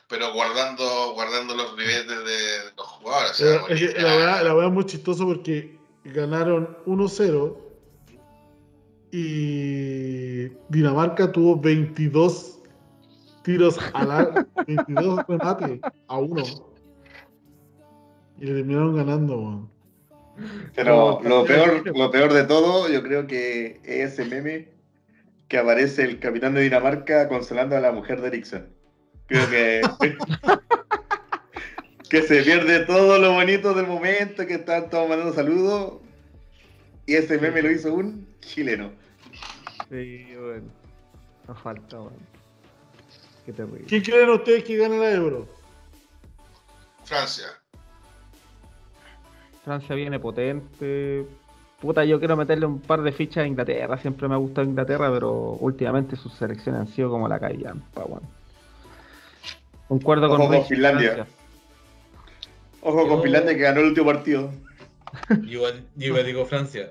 Pero guardando, guardando los ribetes de, de los jugadores. o sea, Eh, la verdad, la verdad es muy chistoso porque ganaron 1-0 y Dinamarca tuvo 22 tiros al ar- 22 remates a uno. Y le terminaron ganando, weón. Pero lo peor, lo peor de todo, yo creo que es ese meme que aparece el capitán de Dinamarca consolando a la mujer de Ericsson. Creo que, que se pierde todo lo bonito del momento, que están todos mandando saludos. Y ese meme lo hizo un chileno. Sí, bueno. No falta, bueno. Qué terrible. ¿Quién creen ustedes que gane la Euro? Francia. Francia viene potente. Puta, yo quiero meterle un par de fichas a Inglaterra. Siempre me ha gustado Inglaterra, pero últimamente sus selecciones han sido como la callampa, weón. Concuerdo Ojo con Finlandia. Francia. Ojo con Finlandia que ganó el último partido. Yo igual, yo igual digo Francia.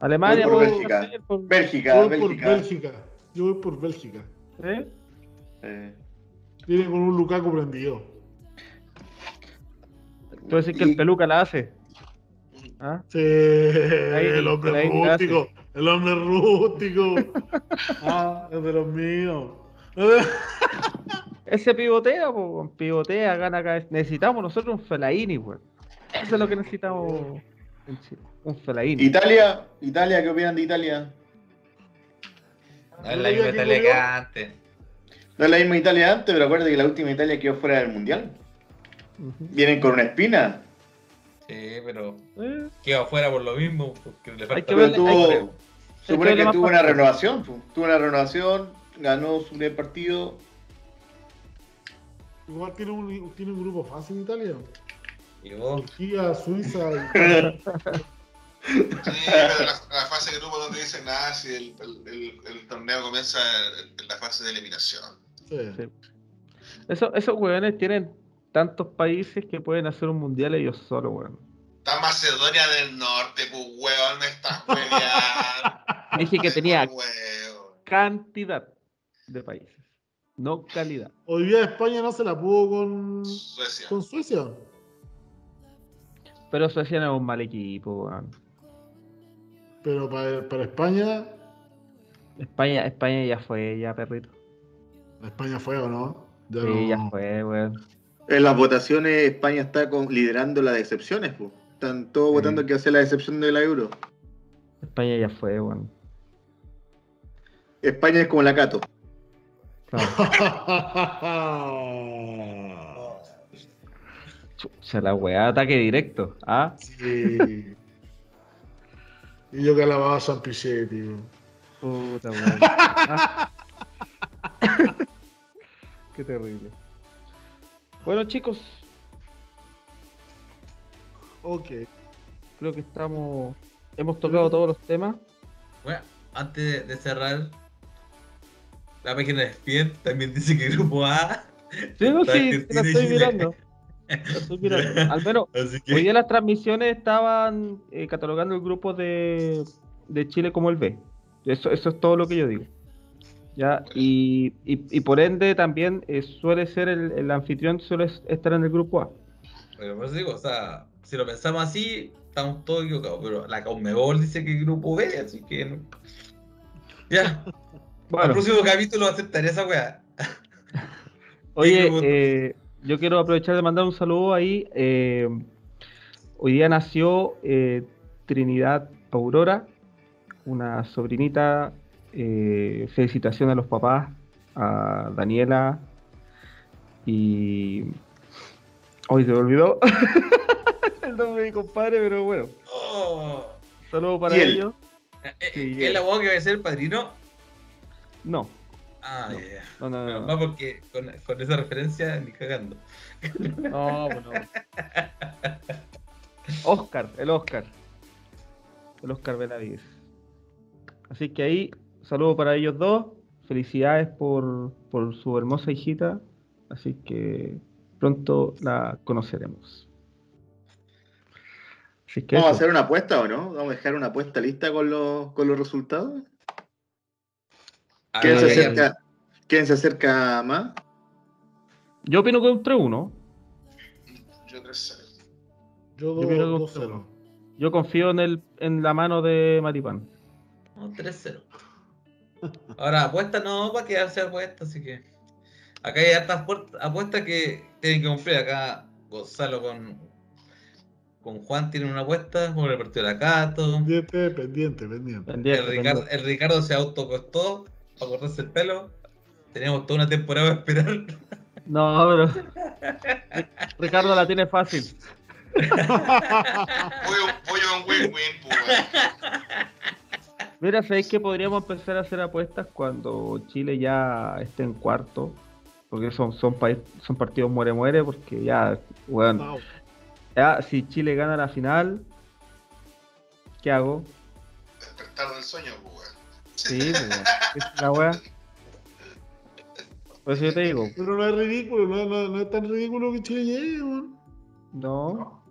Alemania, Voy por Bélgica. hacer por- Bélgica, Yo voy por Bélgica. Bélgica. Yo voy por Bélgica. ¿Eh? Eh, Viene con un Lukaku prendido. Tú decís que el peluca la hace. ¿Ah? Sí, el hombre rústico. El hombre rústico. ah, es de los míos. Ese pivotea, po, pivotea, gana acá. Necesitamos nosotros un Felaini, weón. Eso es lo que necesitamos. Un. Italia, Italia, ¿qué opinan de Italia? No es la misma Italia que antes. No es la misma Italia antes, pero acuérdate que la última Italia quedó fuera del mundial. Vienen con una espina. Sí, pero Eh, quedó afuera por lo mismo. Porque le falta que Pero tuvo, que- supone que tuvo una renovación. Tuvo una renovación, ganó su primer partido. Igual tiene un, tiene un grupo fácil Italia. Y vos, Turquía, Suiza. Sí, pero la, la fase de grupo donde dicen nada, si el, el- el- el torneo comienza en la fase de eliminación. Sí. Sí. Eso- esos weones tienen tantos países que pueden hacer un mundial ellos solos, weón. Está Macedonia del Norte, pues huevón, me estás peleando. Dije que tenía cantidad de países, no calidad. Hoy día España no se la pudo con, Suecia. con Suecia. Pero Suecia no es un mal equipo, weón. Pero para, para España, España, España ya fue, ya perrito. España fue o no. Ya Sí, no- ya fue, weón. En las votaciones España está con- liderando las decepciones. pu. Están todos Sí. votando que hace la decepción de la Euro. España ya fue, weón. España es como la Cato. Claro. Chucha, la weá, ataque directo. ¿Ah? sí. Y yo que alababa a San Pichetti. Puta, weón. Ah. Qué terrible. Bueno, chicos, Ok. creo que estamos. Hemos tocado todos los temas. bueno, antes de, cerrar, la página de Spien también dice que grupo A. Sí, no, sí, la estoy mirando. Mirando. Al menos, que. hoy día las transmisiones estaban eh, catalogando el grupo de, de Chile como el B. Eso, eso es todo lo que yo digo. ¿Ya? Y, y, y por ende también eh, suele ser el, el anfitrión, suele estar en el grupo A. Pero por eso digo, o sea, si lo pensamos así, estamos todos equivocados. Pero la Conmebol dice que grupo B, así que. no. Ya, Bueno, próximo capítulo aceptaré esa weá. oye, eh, yo quiero aprovechar de mandar un saludo ahí. eh, hoy día nació eh, Trinidad Aurora, una sobrinita. eh, felicitaciones a los papás, a Daniela y. Hoy se me olvidó el nombre de mi compadre, pero bueno, Oh. saludo para Y él. ellos. Eh, Sí, ¿Es la weá que va a ser el padrino? No, Ah, No. ya, ya. no, no, Menos no. porque con, con esa referencia ni cagando. No, pues no. Oscar, el Oscar. El Oscar Benavides. Así que ahí, saludo para ellos dos. Felicidades por, por su hermosa hijita. Así que pronto la conoceremos. Así que ¿Vamos a hacer una apuesta o no? ¿Vamos a dejar una apuesta lista con los, con los resultados? Ah, ¿Quién, se acerca, ¿Quién se acerca más? Yo opino que un 3-1. Yo 3-0. Yo Yo creo que 2-0. Yo confío en, el, en la mano de Maripán. No, 3-0. Ahora, apuesta no va a quedarse apuesta, así que. Acá hay hartas apuestas que tienen que cumplir. Acá Gonzalo con, con Juan tienen una apuesta por el partido de la Cato. Pendiente, pendiente, pendiente. Pendiente, El Ricardo, pendiente. el Ricardo se autocostó para cortarse el pelo. Tenemos toda una temporada para esperar. No, pero. Ri- Ricardo la tiene fácil. Voy, a- voy a un win-win, pues. Mira, ¿sabéis que podríamos empezar a hacer apuestas cuando Chile ya esté en cuarto? Porque son, son, país- son partidos muere-muere, porque ya, weón, No, ya, si Chile gana la final, ¿qué hago? Despertar del sueño, pues, weón. Sí, pues, la weá. Por eso yo te digo, Pero no es ridículo, no, no- no es tan ridículo que Chile llegue, weón. no,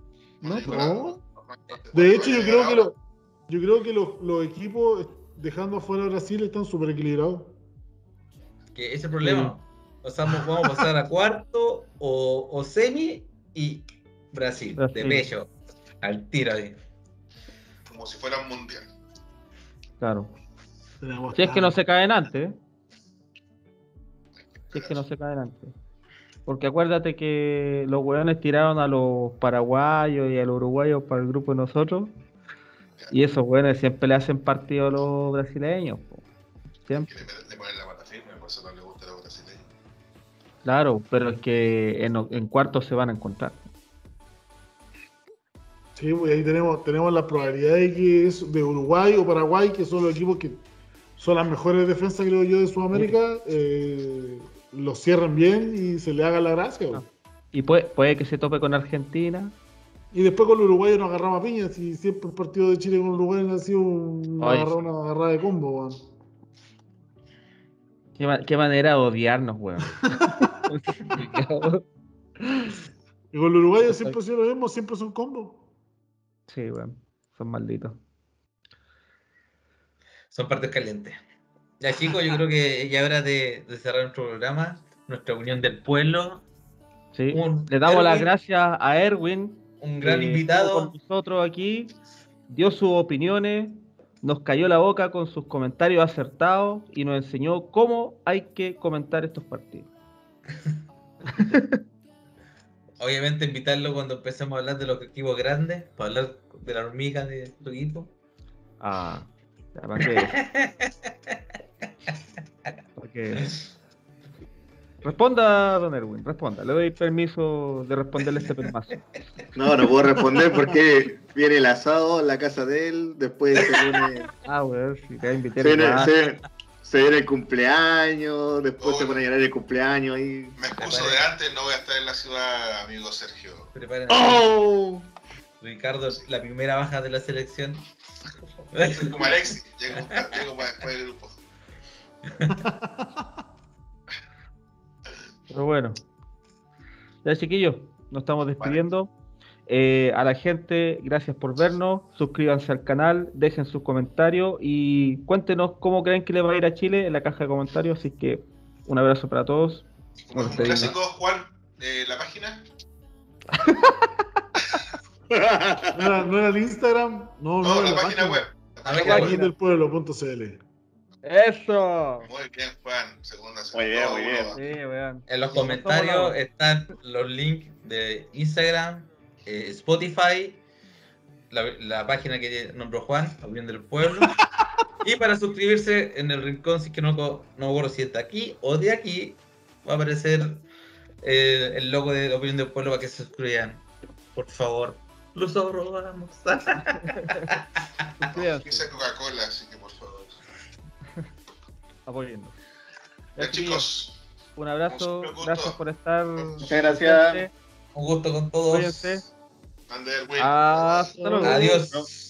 no, no. nada. De hecho, yo creo que, lo- yo creo que los, los equipos, dejando afuera a Brasil, están súper equilibrados. Que ese es el problema. O sea, vamos a pasar a cuarto o, o semi y Brasil, de pecho. Al tiro ahí. Como si fuera un mundial. claro. Tenemos Si es que no se caen antes, ¿eh? Si es que no se caen antes. Porque acuérdate que los weones tiraron a los paraguayos y a los uruguayos para el grupo de nosotros. Y esos weones siempre le hacen partido a los brasileños. po. Siempre. Que le, le ponen la pata firme, por eso no le gusta la brasileña. Claro, pero es que en, en cuartos se van a encontrar. Sí, pues ahí tenemos, tenemos la probabilidad de que es de Uruguay o Paraguay, que son los equipos que son las mejores defensas, creo yo, de Sudamérica, eh, los cierren bien y se le haga la gracia. weón. Y puede, puede que se tope con Argentina. Y después con los uruguayos nos agarramos a piñas, y siempre el partido de Chile con Uruguay ha sido una, Ay. agarra- una agarrada de combo, weón. Qué, ma- qué manera de odiarnos, weón. Y con los uruguayos siempre ha sido lo mismo, siempre son combos. sí, weón. Son malditos. Son partes calientes. Ya chicos, yo creo que ya hora de, de cerrar nuestro programa, nuestra unión del pueblo. Sí. Un- Le damos las gracias a Erwin Un gran invitado. con nosotros aquí, dio sus opiniones, nos cayó la boca con sus comentarios acertados y nos enseñó cómo hay que comentar estos partidos. Obviamente invitarlo cuando empecemos a hablar de los equipos grandes, para hablar de la hormiga de tu equipo. Ah, ya, ¿para qué? ¿Para qué? Responda, don Erwin, responda. Le doy permiso de responderle este permazo. No, no puedo responder porque viene el asado en la casa de él, después se viene, Ah, weón, si te invité se viene, más. se- se viene el cumpleaños, después se pone a llorar el cumpleaños ahí. Me excuso de antes, no voy a estar en la ciudad, amigo Sergio. Preparen ¡Oh! Ricardo, la primera baja de la selección. Soy como Alexis, llego, llego para después del grupo. Pero bueno. Ya, chiquillos, nos estamos despidiendo. Eh, a la gente, gracias por vernos. Suscríbanse al canal, dejen sus comentarios y cuéntenos cómo creen que le va a ir a Chile en la caja de comentarios. Así que un abrazo para todos. Un clásico, Juan, eh, la página. ¿No era, no era el Instagram? No, no, No, era la página web. Página. Del pueblo.cl. ¡Eso! Muy bien, Juan. Segunda, Muy bien, muy bien. Sí. En los comentarios están los links de Instagram, eh, Spotify, la, la página que nombró Juan, La Unión del Pueblo. y para suscribirse en el rincón, si es que no, no me acuerdo si está aquí o de aquí, va a aparecer eh, el logo de Opinión del Pueblo para que se suscriban. Por favor, los robamos. No, Coca-Cola, así que por favor. apoyando. Ya, chicos, un abrazo. Gracias por estar. Muchas gracias. Un gusto con todos. Cuídense. Ander, güey. Hasta luego. Adiós.